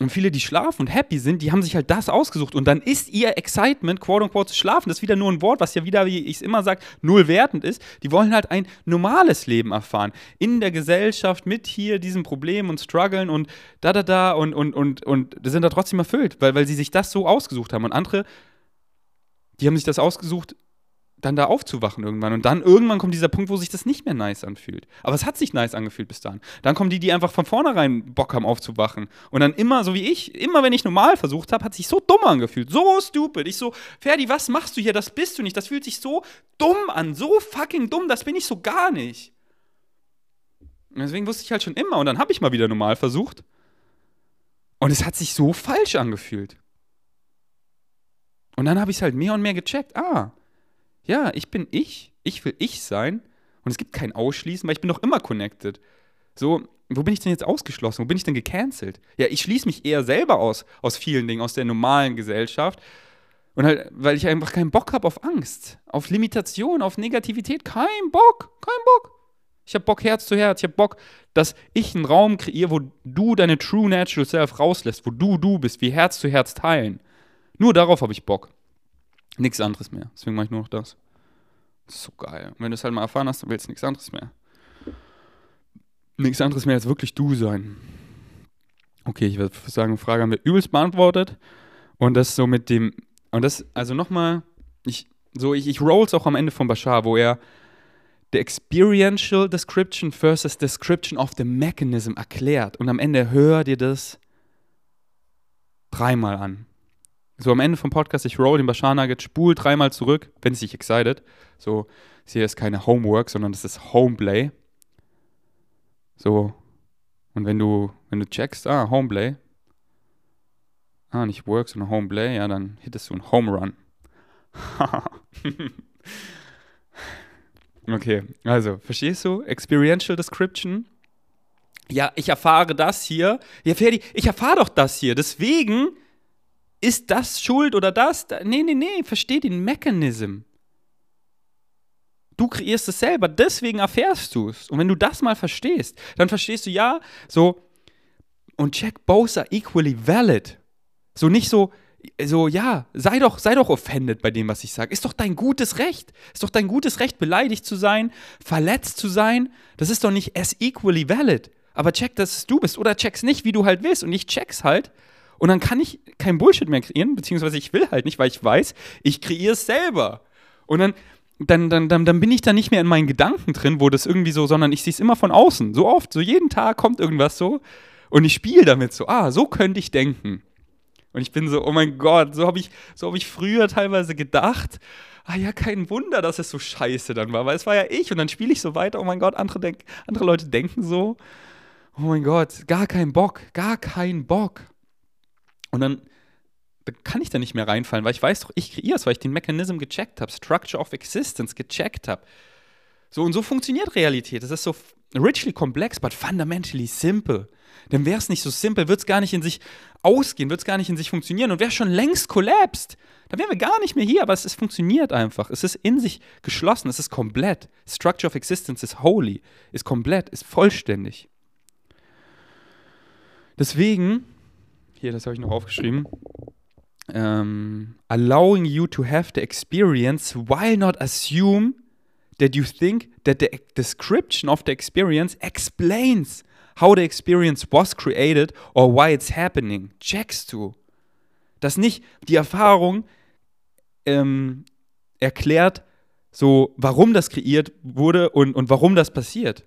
Und viele, die schlafen und happy sind, die haben sich halt das ausgesucht. Und dann ist ihr Excitement, quote unquote, zu schlafen. Das ist wieder nur ein Wort, was ja wieder, wie ich es immer sage, null wertend ist. Die wollen halt ein normales Leben erfahren. In der Gesellschaft mit hier diesen Problemen und Struggeln und da, da, da und, und, und, und sind da trotzdem erfüllt, weil, weil sie sich das so ausgesucht haben. Und andere, die haben sich das ausgesucht, dann da aufzuwachen irgendwann. Und dann irgendwann kommt dieser Punkt, wo sich das nicht mehr nice anfühlt. Aber es hat sich nice angefühlt bis dahin. Dann kommen die, die einfach von vornherein Bock haben aufzuwachen. Und dann immer, so wie ich, immer wenn ich normal versucht habe, hat sich so dumm angefühlt. So stupid. Ich so, Ferdi, was machst du hier? Das bist du nicht. Das fühlt sich so dumm an. So fucking dumm. Das bin ich so gar nicht. Und deswegen wusste ich halt schon immer. Und dann habe ich mal wieder normal versucht. Und es hat sich so falsch angefühlt. Und dann habe ich es halt mehr und mehr gecheckt. Ah, ja, ich bin ich, ich will ich sein und es gibt kein Ausschließen, weil ich bin doch immer connected. So, wo bin ich denn jetzt ausgeschlossen? Wo bin ich denn gecancelt? Ja, ich schließe mich eher selber aus, aus vielen Dingen, aus der normalen Gesellschaft. Und halt, weil ich einfach keinen Bock habe auf Angst, auf Limitation, auf Negativität. Kein Bock, kein Bock. Ich habe Bock Herz zu Herz. Ich habe Bock, dass ich einen Raum kreiere, wo du deine True Natural Self rauslässt, wo du du bist, wie Herz zu Herz teilen. Nur darauf habe ich Bock. Nichts anderes mehr. Deswegen mache ich nur noch das. so geil. Und wenn du es halt mal erfahren hast, dann willst du nichts anderes mehr. Nichts anderes mehr als wirklich du sein. Okay, ich würde sagen, Frage haben wir übelst beantwortet. Und das so mit dem, und das, also nochmal, ich, so, ich, ich roll's auch am Ende von Bashar, wo er the experiential description versus description of the mechanism erklärt. Und am Ende hör dir das dreimal an so am Ende vom Podcast, ich roll den Bashar Nugget, spul dreimal zurück, wenn es dich excited. So, hier ist keine Homework, sondern das ist Homeplay. So, und wenn du, wenn du checkst, ah, Homeplay, ah, nicht Work, sondern Homeplay, ja, dann hittest du einen Home Run. okay, also, verstehst du? Experiential Description. Ja, ich erfahre das hier. Ja, Ferdi, ich erfahre doch das hier. Deswegen ist das schuld oder das? Nee, nee, nee, versteh den Mechanism. Du kreierst es selber, deswegen erfährst du es. Und wenn du das mal verstehst, dann verstehst du ja, so, und check, both are equally valid. So nicht so, so, ja, sei doch, sei doch offended bei dem, was ich sage. Ist doch dein gutes Recht. Ist doch dein gutes Recht, beleidigt zu sein, verletzt zu sein. Das ist doch nicht as equally valid. Aber check, dass es du bist. Oder check's nicht, wie du halt willst. Und ich check's halt, und dann kann ich kein Bullshit mehr kreieren, beziehungsweise ich will halt nicht, weil ich weiß, ich kreiere es selber. Und dann, dann, dann, dann, dann bin ich da nicht mehr in meinen Gedanken drin, wo das irgendwie so, sondern ich sehe es immer von außen. So oft, so jeden Tag kommt irgendwas so und ich spiele damit so, ah, so könnte ich denken. Und ich bin so, oh mein Gott, so habe ich, so hab ich früher teilweise gedacht. Ah ja, kein Wunder, dass es so scheiße dann war, weil es war ja ich. Und dann spiele ich so weiter, oh mein Gott, andere, denk, andere Leute denken so. Oh mein Gott, gar kein Bock, gar kein Bock. Und dann kann ich da nicht mehr reinfallen, weil ich weiß doch, ich kreiere es, weil ich den Mechanism gecheckt habe, Structure of Existence gecheckt habe. So und so funktioniert Realität. Das ist so richly komplex, but fundamentally simple. Denn wäre es nicht so simpel, würde es gar nicht in sich ausgehen, würde es gar nicht in sich funktionieren und wäre schon längst collapsed. Dann wären wir gar nicht mehr hier, aber es, es funktioniert einfach. Es ist in sich geschlossen, es ist komplett. Structure of Existence ist holy, ist komplett, ist vollständig. Deswegen hier, das habe ich noch aufgeschrieben. Um, ähm, allowing you to have the experience while not assume that you think that the description of the experience explains how the experience was created or why it's happening. Checkst du? Dass nicht die Erfahrung ähm, erklärt, so warum das kreiert wurde und, und warum das passiert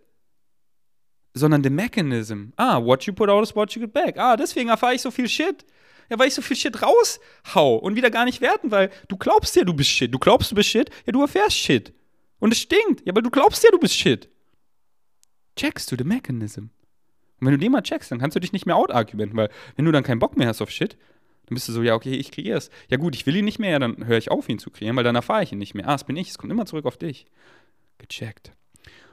sondern the mechanism. Ah, what you put out is what you get back. Ah, deswegen erfahre ich so viel Shit. Ja, weil ich so viel Shit raushau und wieder gar nicht werten, weil du glaubst ja, du bist Shit. Du glaubst, du bist Shit. Ja, du erfährst Shit. Und es stinkt. Ja, weil du glaubst ja, du bist Shit. Checkst du the mechanism. Und wenn du den mal checkst, dann kannst du dich nicht mehr out-argumenten, weil wenn du dann keinen Bock mehr hast auf Shit, dann bist du so, ja, okay, ich kreiere es. Ja gut, ich will ihn nicht mehr, ja, dann höre ich auf, ihn zu kreieren, weil dann erfahre ich ihn nicht mehr. Ah, es bin ich, es kommt immer zurück auf dich. Gecheckt.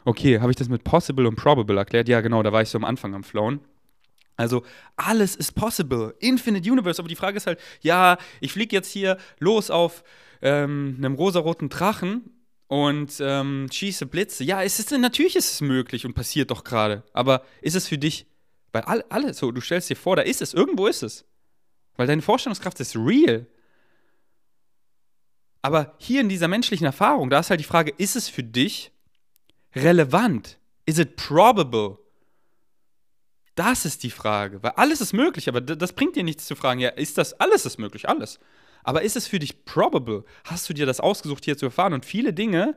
Okay, habe ich das mit possible und probable erklärt? Ja, genau, da war ich so am Anfang am Flown. Also alles ist possible, Infinite Universe. Aber die Frage ist halt, ja, ich fliege jetzt hier los auf ähm, einem rosaroten Drachen und ähm, schieße Blitze. Ja, es ist, natürlich ist es möglich und passiert doch gerade. Aber ist es für dich, weil all, alles so, du stellst dir vor, da ist es, irgendwo ist es. Weil deine Vorstellungskraft ist real. Aber hier in dieser menschlichen Erfahrung, da ist halt die Frage, ist es für dich relevant? Is it probable? Das ist die Frage. Weil alles ist möglich, aber das bringt dir nichts zu fragen, ja, ist das, alles ist möglich, alles. Aber ist es für dich probable? Hast du dir das ausgesucht, hier zu erfahren? Und viele Dinge,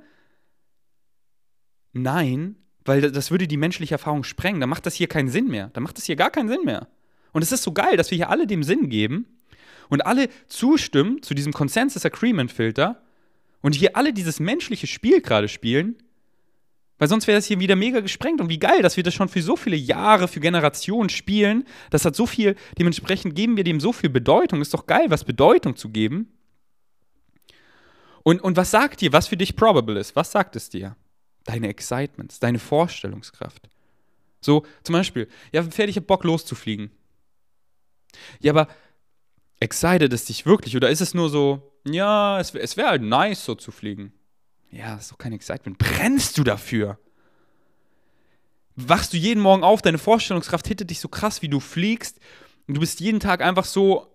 nein, weil das würde die menschliche Erfahrung sprengen. Da macht das hier keinen Sinn mehr. Da macht das hier gar keinen Sinn mehr. Und es ist so geil, dass wir hier alle dem Sinn geben und alle zustimmen zu diesem Consensus Agreement Filter und hier alle dieses menschliche Spiel gerade spielen weil sonst wäre das hier wieder mega gesprengt. Und wie geil, dass wir das schon für so viele Jahre, für Generationen spielen. Das hat so viel, dementsprechend geben wir dem so viel Bedeutung. Ist doch geil, was Bedeutung zu geben. Und, und was sagt dir, was für dich probable ist? Was sagt es dir? Deine Excitements, deine Vorstellungskraft. So, zum Beispiel, ja, fertig, ich hab Bock loszufliegen. Ja, aber excited es dich wirklich? Oder ist es nur so, ja, es, es wäre halt nice, so zu fliegen? Ja, das ist doch kein Excitement. Brennst du dafür? Wachst du jeden Morgen auf, deine Vorstellungskraft hittet dich so krass, wie du fliegst. Und du bist jeden Tag einfach so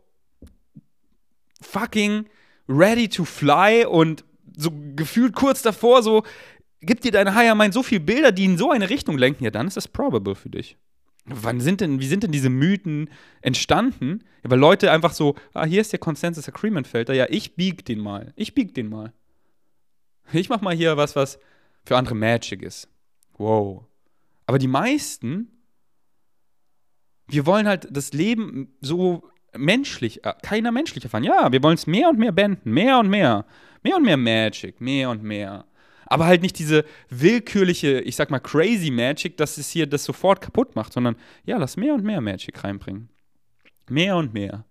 fucking ready to fly und so gefühlt kurz davor, so gibt dir deine Higher Mind so viele Bilder, die in so eine Richtung lenken, ja, dann ist das probable für dich. Wann sind denn, wie sind denn diese Mythen entstanden? Ja, weil Leute einfach so, ah, hier ist der Consensus Agreement Filter, ja, ich bieg den mal. Ich bieg den mal. Ich mach mal hier was, was für andere Magic ist. Wow. Aber die meisten, wir wollen halt das Leben so menschlich, äh, keiner menschlich erfahren. Ja, wir wollen es mehr und mehr benden, mehr und mehr. Mehr und mehr Magic, mehr und mehr. Aber halt nicht diese willkürliche, ich sag mal, crazy Magic, dass es hier das sofort kaputt macht, sondern ja, lass mehr und mehr Magic reinbringen. Mehr und mehr.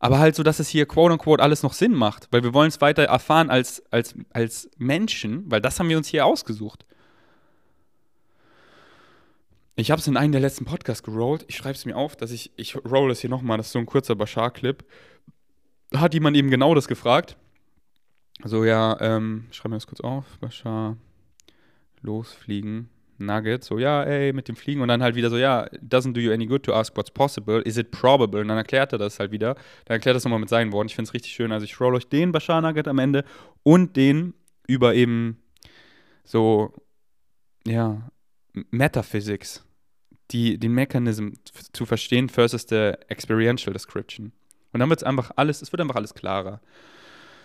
Aber halt so, dass es hier quote unquote alles noch Sinn macht, weil wir wollen es weiter erfahren als, als, als Menschen, weil das haben wir uns hier ausgesucht. Ich habe es in einem der letzten Podcasts gerollt. Ich schreibe es mir auf, dass ich, ich roll es hier nochmal, das ist so ein kurzer Bashar-Clip. Hat jemand eben genau das gefragt. So, ja, ähm, ich schreibe mir das kurz auf. Bashar, losfliegen. Nugget, so, ja, ey, mit dem Fliegen und dann halt wieder so, ja, doesn't do you any good to ask what's possible, is it probable? Und dann erklärt er das halt wieder. Dann erklärt er das nochmal mit seinen Worten. Ich finde es richtig schön. Also ich roll euch den Bashar Nugget am Ende und den über eben so, ja, Metaphysics, die, den Mechanism zu verstehen versus der Experiential Description. Und dann wird es einfach alles, es wird einfach alles klarer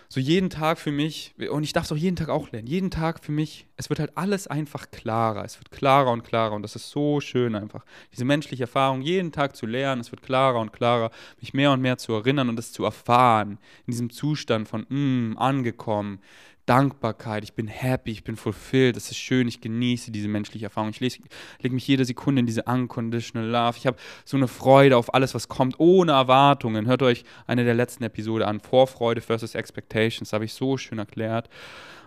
so jeden Tag für mich, und ich darf es auch jeden Tag auch lernen, jeden Tag für mich, es wird halt alles einfach klarer. Es wird klarer und klarer und das ist so schön einfach. Diese menschliche Erfahrung, jeden Tag zu lernen, es wird klarer und klarer, mich mehr und mehr zu erinnern und es zu erfahren. In diesem Zustand von, mm, angekommen, Dankbarkeit, ich bin happy, ich bin fulfilled, es ist schön, ich genieße diese menschliche Erfahrung. Ich lege mich jede Sekunde in diese unconditional love. Ich habe so eine Freude auf alles, was kommt, ohne Erwartungen. Hört euch eine der letzten Episode an, Vorfreude versus Expectations, habe ich so schön erklärt.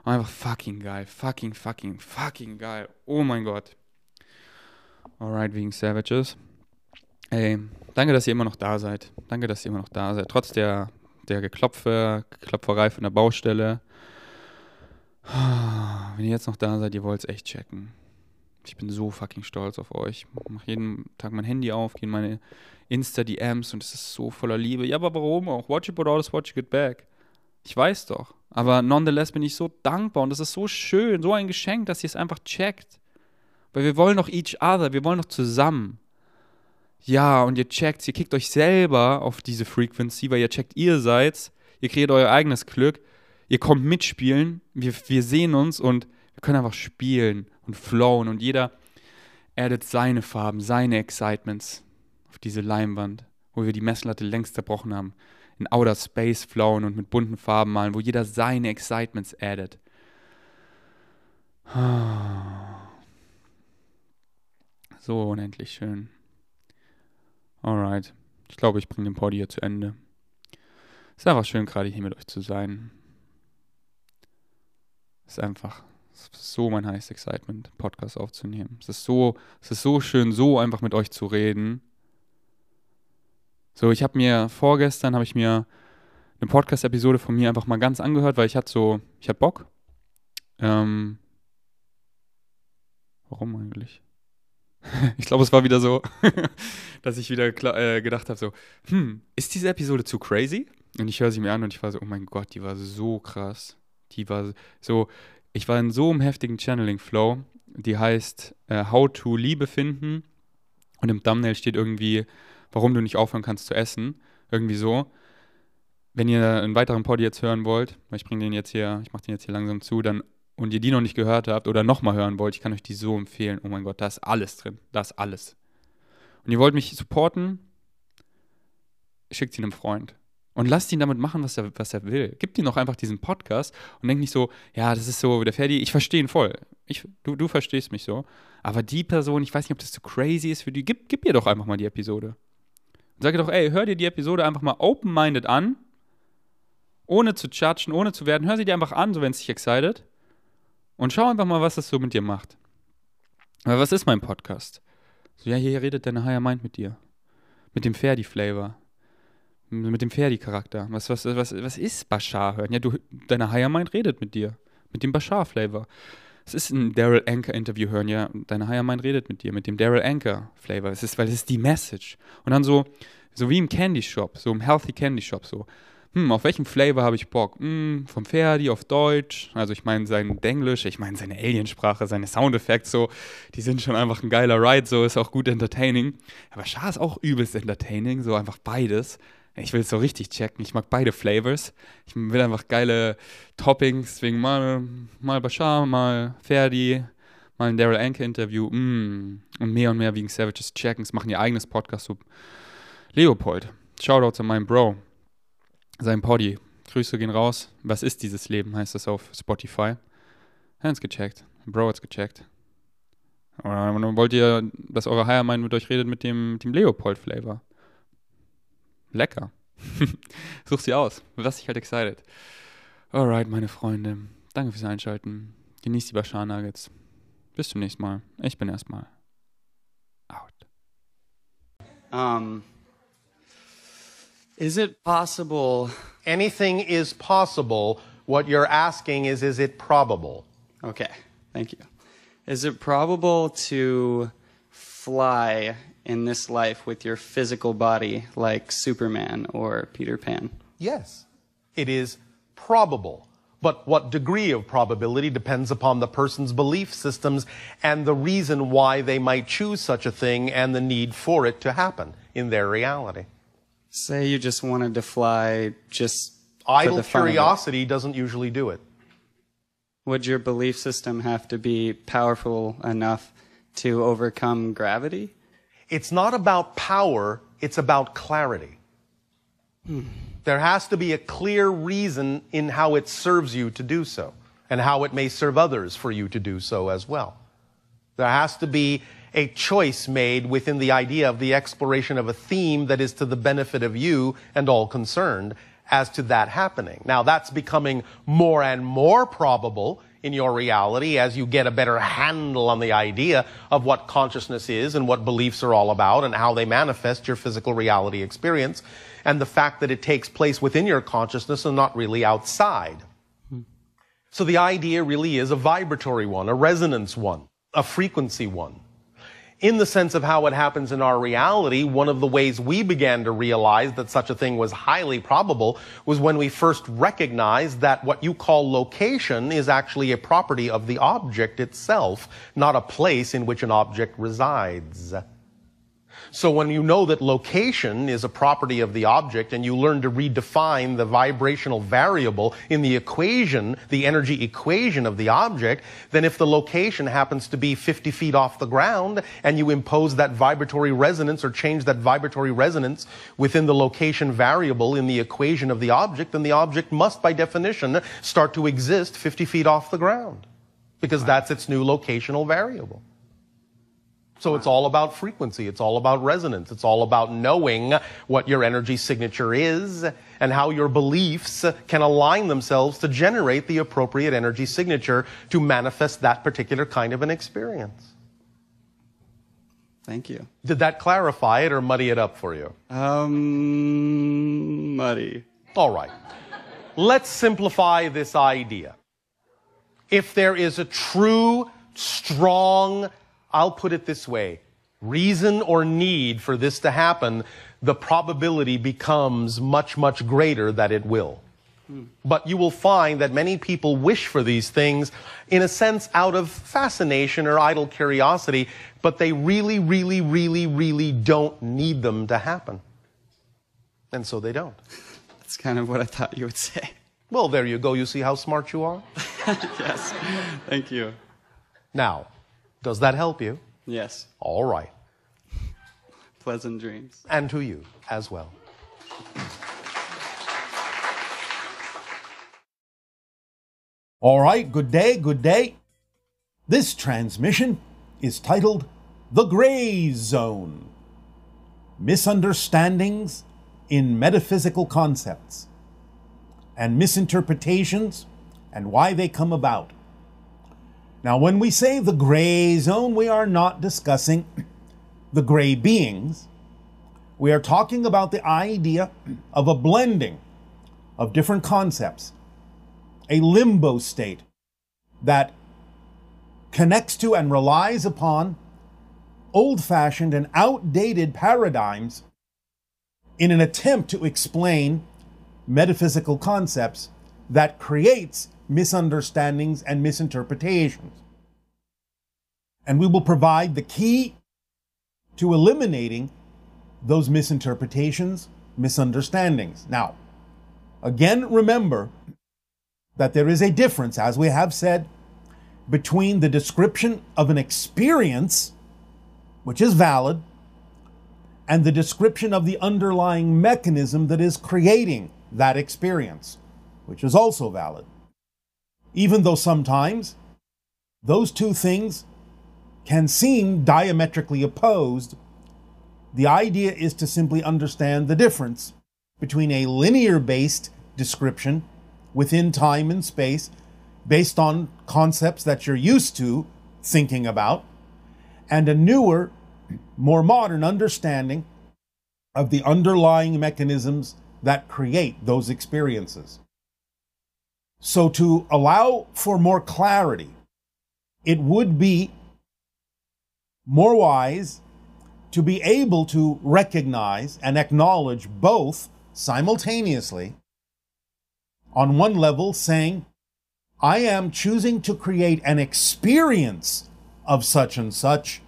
Einfach fucking geil, fucking, fucking, fucking geil. Oh mein Gott. Alright, wegen Savages. Ey, danke, dass ihr immer noch da seid. Danke, dass ihr immer noch da seid. Trotz der, der Geklopfe, Klopferei von der Baustelle wenn ihr jetzt noch da seid, ihr wollt es echt checken. Ich bin so fucking stolz auf euch. Ich mache jeden Tag mein Handy auf, gehe in meine Insta-DMs und es ist so voller Liebe. Ja, aber warum auch? Watch it but always watch it back. Ich weiß doch. Aber nonetheless bin ich so dankbar und das ist so schön, so ein Geschenk, dass ihr es einfach checkt. Weil wir wollen doch each other, wir wollen doch zusammen. Ja, und ihr checkt, ihr kickt euch selber auf diese Frequency, weil ihr checkt, ihr seid, ihr kreiert euer eigenes Glück ihr kommt mitspielen, wir, wir sehen uns und wir können einfach spielen und flowen und jeder addet seine Farben, seine Excitements auf diese Leinwand, wo wir die Messlatte längst zerbrochen haben, in Outer Space flowen und mit bunten Farben malen, wo jeder seine Excitements addet. So unendlich schön. Alright. Ich glaube, ich bringe den Poddy hier zu Ende. Ist einfach schön, gerade hier mit euch zu sein. Ist einfach so mein heißes Excitement, Podcast aufzunehmen. Es ist so, es ist so schön, so einfach mit euch zu reden. So, ich habe mir vorgestern habe ich mir eine Podcast-Episode von mir einfach mal ganz angehört, weil ich hatte so, ich hatte Bock. Ähm, warum eigentlich? ich glaube, es war wieder so, dass ich wieder äh, gedacht habe, so, hm, ist diese Episode zu crazy? Und ich höre sie mir an und ich war so, oh mein Gott, die war so krass. Die war so, ich war in so einem heftigen Channeling-Flow, die heißt äh, How to Liebe finden. Und im Thumbnail steht irgendwie, warum du nicht aufhören kannst zu essen. Irgendwie so. Wenn ihr einen weiteren Pod jetzt hören wollt, weil ich bringe den jetzt hier, ich mache den jetzt hier langsam zu, dann und ihr die noch nicht gehört habt oder nochmal hören wollt, ich kann euch die so empfehlen. Oh mein Gott, da ist alles drin. Da ist alles. Und ihr wollt mich supporten, schickt sie einem Freund. Und lasst ihn damit machen, was er, was er will. Gibt ihm doch einfach diesen Podcast und denkt nicht so, ja, das ist so, der Ferdi, ich verstehe ihn voll. Ich, du, du verstehst mich so. Aber die Person, ich weiß nicht, ob das zu crazy ist für die, gib, gib ihr doch einfach mal die Episode. Und sag ihr doch, ey, hör dir die Episode einfach mal open-minded an, ohne zu judgen, ohne zu werden. Hör sie dir einfach an, so wenn es dich excited. Und schau einfach mal, was das so mit dir macht. Aber was ist mein Podcast? So, ja, hier redet deine Higher Mind mit dir. Mit dem Ferdi-Flavor mit dem Ferdi-Charakter. Was, was, was, was ist Bashar hören? Ja, du, deine Higher Mind redet mit dir. Mit dem Bashar-Flavor. Es ist ein Daryl Anchor-Interview hören, ja. Deine Higher Mind redet mit dir, mit dem Daryl Anchor-Flavor. Es ist, weil es ist die Message. Und dann so, so wie im Candy Shop, so im Healthy Candy Shop, so. Hm, auf welchen Flavor habe ich Bock? Hm, vom Ferdi auf Deutsch. Also ich meine sein Denglisch, ich meine seine Aliensprache, seine Soundeffekte, so, die sind schon einfach ein geiler Ride, so ist auch gut entertaining. Aber Schar ist auch übelst entertaining, so einfach beides. Ich will es so richtig checken. Ich mag beide Flavors. Ich will einfach geile Toppings. Deswegen mal, mal Bashar, mal Ferdi, mal ein Daryl Anke Interview. Mm. Und mehr und mehr wegen Savages checken. Es machen ihr eigenes Podcast. So. Leopold. Shoutouts an meinen Bro. Sein Poddy. Grüße gehen raus. Was ist dieses Leben, heißt das auf Spotify. Hat's gecheckt. Bro hat's gecheckt. Oder wollt ihr, dass eure Higher Mind mit euch redet mit dem, dem Leopold-Flavor? Lecker. Such sie aus. Lass dich halt excited. Alright, meine Freunde. Danke fürs Einschalten. Genießt die Bashar Nuggets. Bis zum nächsten Mal. Ich bin erstmal out. Um, is it possible? Anything is possible. What you're asking is, is it probable? Okay, thank you. Is it probable to fly in this life with your physical body like Superman or Peter Pan? Yes, it is probable. But what degree of probability depends upon the person's belief systems and the reason why they might choose such a thing and the need for it to happen in their reality. Say you just wanted to fly just idle curiosity doesn't usually do it. Would your belief system have to be powerful enough to overcome gravity? It's not about power, it's about clarity. There has to be a clear reason in how it serves you to do so, and how it may serve others for you to do so as well. There has to be a choice made within the idea of the exploration of a theme that is to the benefit of you and all concerned as to that happening. Now that's becoming more and more probable in your reality as you get a better handle on the idea of what consciousness is and what beliefs are all about and how they manifest your physical reality experience and the fact that it takes place within your consciousness and not really outside. So the idea really is a vibratory one, a resonance one, a frequency one in the sense of how it happens in our reality, one of the ways we began to realize that such a thing was highly probable was when we first recognized that what you call location is actually a property of the object itself, not a place in which an object resides. So when you know that location is a property of the object and you learn to redefine the vibrational variable in the equation, the energy equation of the object, then if the location happens to be 50 feet off the ground and you impose that vibratory resonance or change that vibratory resonance within the location variable in the equation of the object, then the object must by definition start to exist 50 feet off the ground because that's its new locational variable. So it's all about frequency. It's all about resonance. It's all about knowing what your energy signature is and how your beliefs can align themselves to generate the appropriate energy signature to manifest that particular kind of an experience. Thank you. Did that clarify it or muddy it up for you? Um, muddy. All right. Let's simplify this idea. If there is a true, strong, I'll put it this way, reason or need for this to happen, the probability becomes much, much greater that it will. But you will find that many people wish for these things in a sense out of fascination or idle curiosity, but they really, really, really, really don't need them to happen. And so they don't. That's kind of what I thought you would say. Well, there you go. You see how smart you are? yes. Thank you. Now, does that help you? Yes. All right. Pleasant dreams. And to you as well. All right, good day, good day. This transmission is titled The Gray Zone Misunderstandings in Metaphysical Concepts and Misinterpretations and Why They Come About. Now, when we say the gray zone, we are not discussing the gray beings. We are talking about the idea of a blending of different concepts a limbo state that connects to and relies upon old fashioned and outdated paradigms in an attempt to explain metaphysical concepts that creates misunderstandings and misinterpretations. And we will provide the key to eliminating those misinterpretations, misunderstandings. Now, again, remember that there is a difference, as we have said, between the description of an experience, which is valid, and the description of the underlying mechanism that is creating that experience, which is also valid. Even though sometimes those two things can seem diametrically opposed, the idea is to simply understand the difference between a linear based description within time and space based on concepts that you're used to thinking about, and a newer, more modern understanding of the underlying mechanisms that create those experiences. So, to allow for more clarity, it would be more wise to be able to recognize and acknowledge both simultaneously on one level saying, I am choosing to create an experience of such and such,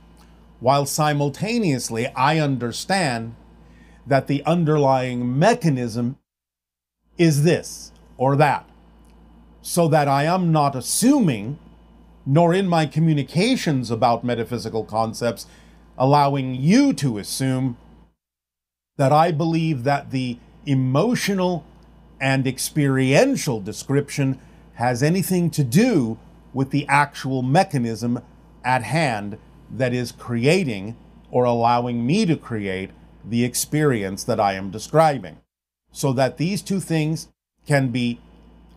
while simultaneously I understand that the underlying mechanism is this or that, so that I am not assuming, nor in my communications about metaphysical concepts, allowing you to assume that I believe that the emotional and experiential description has anything to do with the actual mechanism at hand that is creating or allowing me to create the experience that I am describing. So that these two things can be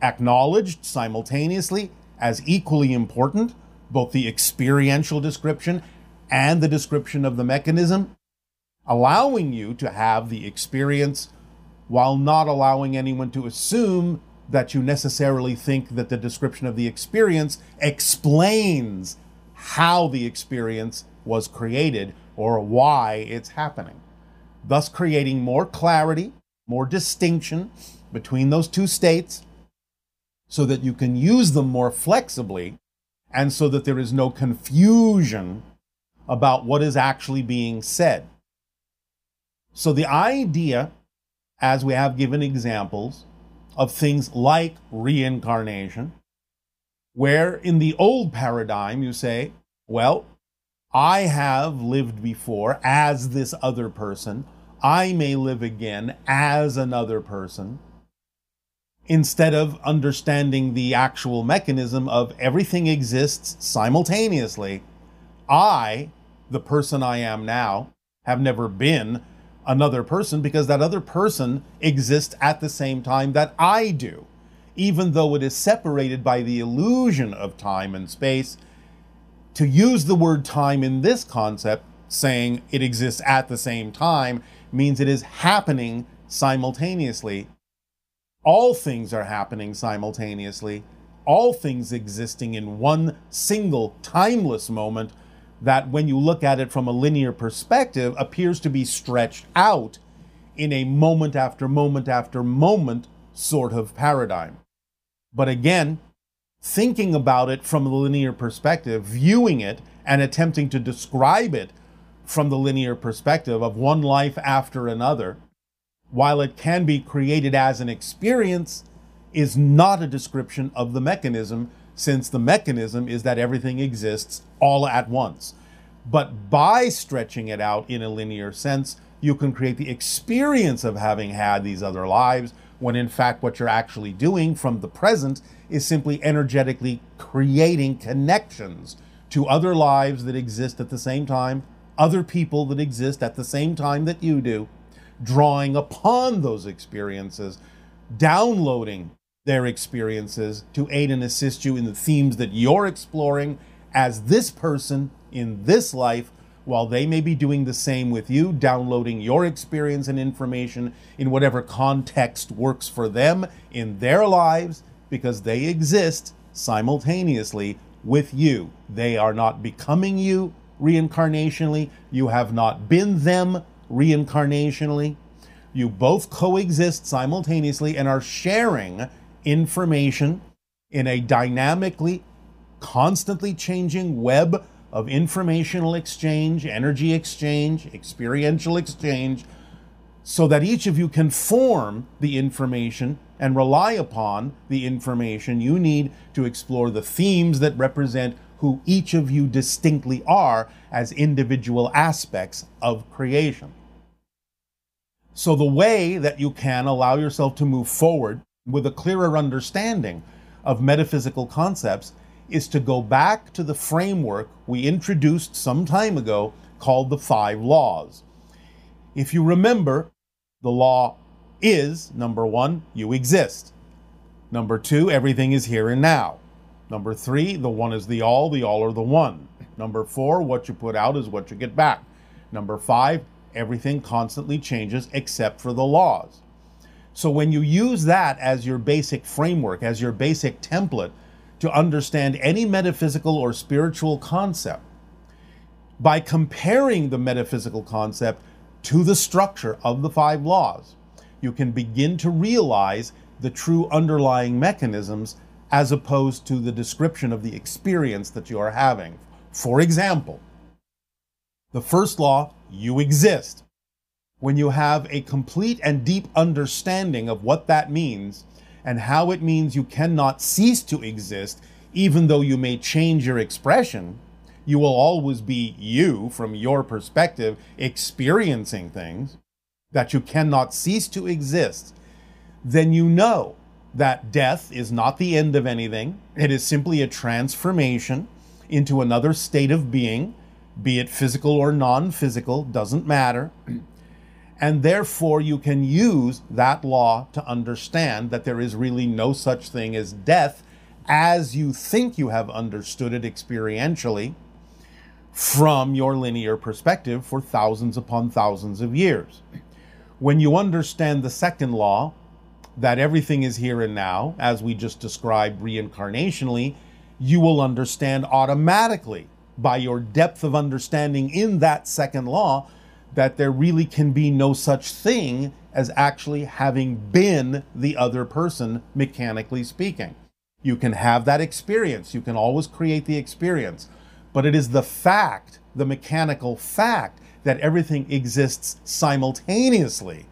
acknowledged simultaneously as equally important, both the experiential description and the description of the mechanism, allowing you to have the experience while not allowing anyone to assume that you necessarily think that the description of the experience explains how the experience was created or why it's happening. Thus, creating more clarity, more distinction between those two states so that you can use them more flexibly and so that there is no confusion about what is actually being said. So, the idea as we have given examples of things like reincarnation, where in the old paradigm you say, well, I have lived before as this other person, I may live again as another person, instead of understanding the actual mechanism of everything exists simultaneously. I, the person I am now, have never been another person because that other person exists at the same time that I do. Even though it is separated by the illusion of time and space, to use the word time in this concept, saying it exists at the same time, means it is happening simultaneously. All things are happening simultaneously, all things existing in one single timeless moment that, when you look at it from a linear perspective, appears to be stretched out in a moment after moment after moment sort of paradigm. But again, thinking about it from a linear perspective, viewing it and attempting to describe it from the linear perspective of one life after another, while it can be created as an experience, is not a description of the mechanism, since the mechanism is that everything exists all at once. But by stretching it out in a linear sense, you can create the experience of having had these other lives, when in fact, what you're actually doing from the present is simply energetically creating connections to other lives that exist at the same time, other people that exist at the same time that you do, drawing upon those experiences, downloading their experiences to aid and assist you in the themes that you're exploring as this person in this life, while they may be doing the same with you, downloading your experience and information in whatever context works for them in their lives, because they exist simultaneously with you. They are not becoming you reincarnationally, you have not been them reincarnationally. You both coexist simultaneously and are sharing information in a dynamically, constantly changing web of informational exchange, energy exchange, experiential exchange, so that each of you can form the information and rely upon the information you need to explore the themes that represent who each of you distinctly are as individual aspects of creation. So, the way that you can allow yourself to move forward with a clearer understanding of metaphysical concepts is to go back to the framework we introduced some time ago called the five laws. If you remember, the law is number one, you exist. Number two, everything is here and now. Number three, the one is the all, the all are the one. Number four, what you put out is what you get back. Number five, everything constantly changes except for the laws. So when you use that as your basic framework, as your basic template to understand any metaphysical or spiritual concept, by comparing the metaphysical concept to the structure of the five laws, you can begin to realize the true underlying mechanisms as opposed to the description of the experience that you are having. For example, the first law, you exist when you have a complete and deep understanding of what that means and how it means you cannot cease to exist, even though you may change your expression, you will always be you from your perspective experiencing things, that you cannot cease to exist, then you know that death is not the end of anything. It is simply a transformation into another state of being, be it physical or non physical, doesn't matter. And therefore, you can use that law to understand that there is really no such thing as death as you think you have understood it experientially from your linear perspective for thousands upon thousands of years. When you understand the second law, that everything is here and now, as we just described reincarnationally, you will understand automatically by your depth of understanding in that second law that there really can be no such thing as actually having been the other person, mechanically speaking. You can have that experience, you can always create the experience, but it is the fact, the mechanical fact, that everything exists simultaneously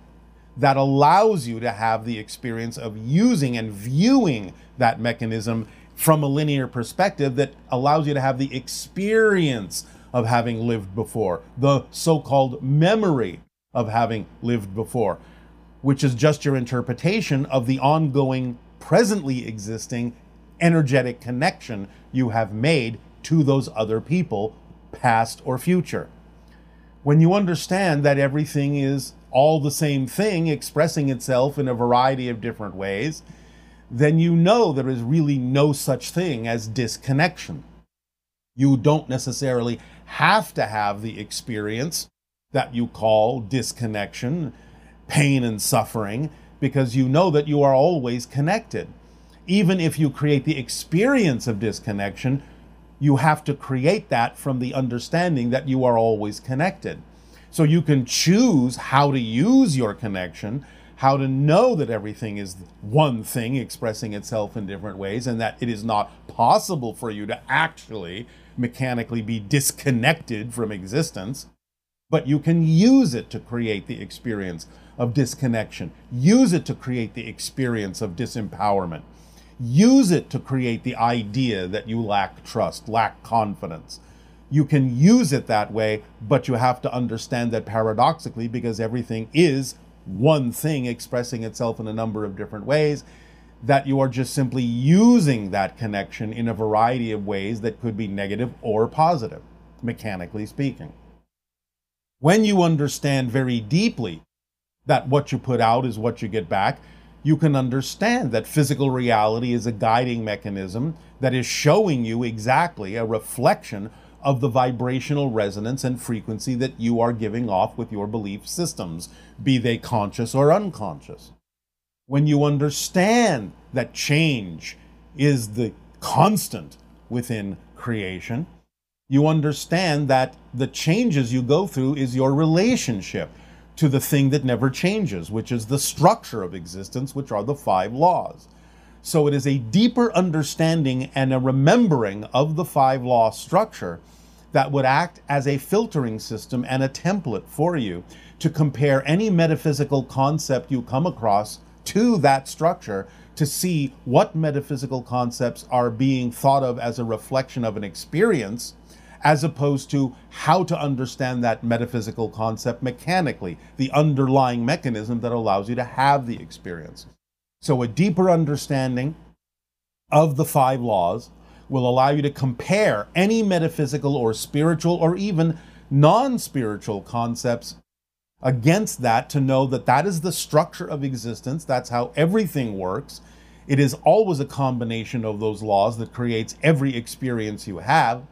that allows you to have the experience of using and viewing that mechanism from a linear perspective that allows you to have the experience of having lived before, the so called memory of having lived before, which is just your interpretation of the ongoing, presently existing energetic connection you have made to those other people past, or future. When you understand that everything is all the same thing expressing itself in a variety of different ways, then you know there is really no such thing as disconnection. You don't necessarily have to have the experience that you call disconnection, pain and suffering, because you know that you are always connected. Even if you create the experience of disconnection, you have to create that from the understanding that you are always connected. So you can choose how to use your connection, how to know that everything is one thing expressing itself in different ways, and that it is not possible for you to actually mechanically be disconnected from existence. But you can use it to create the experience of disconnection, use it to create the experience of disempowerment, use it to create the idea that you lack trust, lack confidence you can use it that way, but you have to understand that paradoxically, because everything is one thing expressing itself in a number of different ways, that you are just simply using that connection in a variety of ways that could be negative or positive, mechanically speaking. When you understand very deeply that what you put out is what you get back, you can understand that physical reality is a guiding mechanism that is showing you exactly a reflection of the vibrational resonance and frequency that you are giving off with your belief systems, be they conscious or unconscious. When you understand that change is the constant within creation, you understand that the changes you go through is your relationship to the thing that never changes, which is the structure of existence, which are the five laws. So it is a deeper understanding and a remembering of the five law structure that would act as a filtering system and a template for you to compare any metaphysical concept you come across to that structure to see what metaphysical concepts are being thought of as a reflection of an experience as opposed to how to understand that metaphysical concept mechanically, the underlying mechanism that allows you to have the experience. So, a deeper understanding of the five laws will allow you to compare any metaphysical or spiritual or even non spiritual concepts against that to know that that is the structure of existence. That's how everything works. It is always a combination of those laws that creates every experience you have.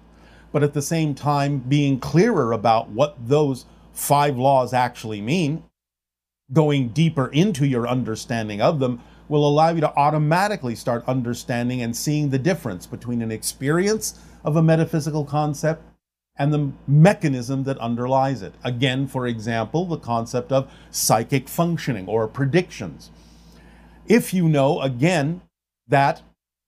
But at the same time, being clearer about what those five laws actually mean, going deeper into your understanding of them, will allow you to automatically start understanding and seeing the difference between an experience of a metaphysical concept and the mechanism that underlies it. Again, for example, the concept of psychic functioning or predictions. If you know, again, that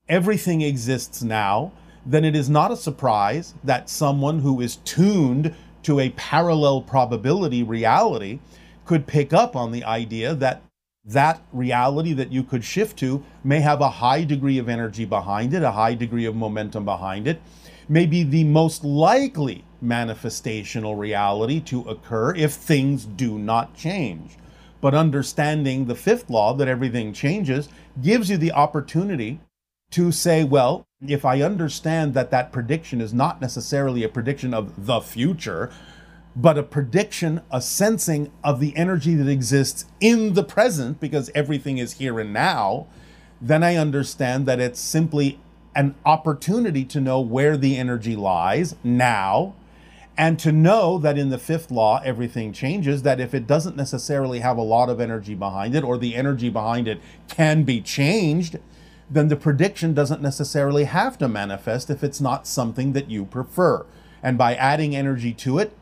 everything exists now, then it is not a surprise that someone who is tuned to a parallel probability reality could pick up on the idea that that reality that you could shift to may have a high degree of energy behind it, a high degree of momentum behind it, may be the most likely manifestational reality to occur if things do not change. But understanding the fifth law that everything changes gives you the opportunity to say, well, if I understand that that prediction is not necessarily a prediction of the future, but a prediction, a sensing of the energy that exists in the present because everything is here and now, then I understand that it's simply an opportunity to know where the energy lies now and to know that in the fifth law everything changes that if it doesn't necessarily have a lot of energy behind it or the energy behind it can be changed then the prediction doesn't necessarily have to manifest if it's not something that you prefer. And by adding energy to it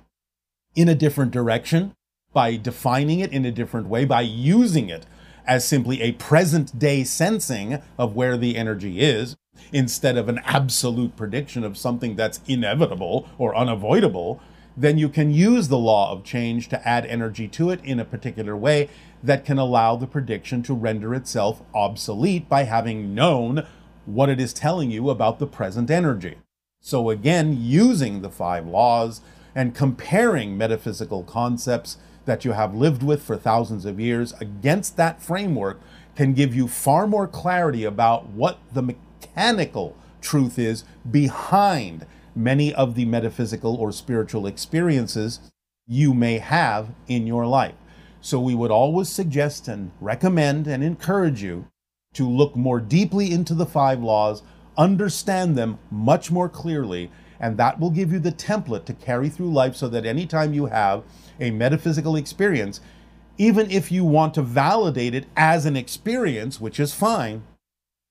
in a different direction, by defining it in a different way, by using it as simply a present day sensing of where the energy is, instead of an absolute prediction of something that's inevitable or unavoidable, then you can use the law of change to add energy to it in a particular way that can allow the prediction to render itself obsolete by having known what it is telling you about the present energy. So, again, using the five laws and comparing metaphysical concepts that you have lived with for thousands of years against that framework can give you far more clarity about what the mechanical truth is behind many of the metaphysical or spiritual experiences you may have in your life. So we would always suggest and recommend and encourage you to look more deeply into the five laws, understand them much more clearly, and that will give you the template to carry through life so that anytime you have a metaphysical experience, even if you want to validate it as an experience, which is fine,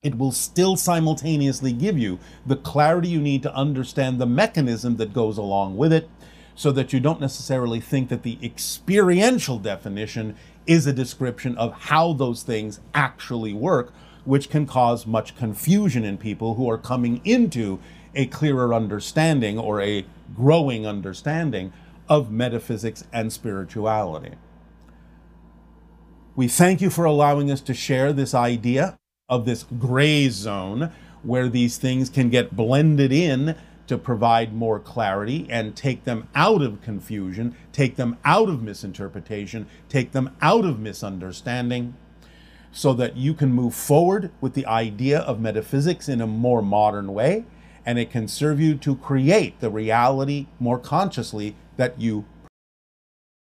it will still simultaneously give you the clarity you need to understand the mechanism that goes along with it so that you don't necessarily think that the experiential definition is a description of how those things actually work, which can cause much confusion in people who are coming into a clearer understanding or a growing understanding of metaphysics and spirituality. We thank you for allowing us to share this idea of this gray zone where these things can get blended in to provide more clarity and take them out of confusion, take them out of misinterpretation, take them out of misunderstanding, so that you can move forward with the idea of metaphysics in a more modern way, and it can serve you to create the reality more consciously that you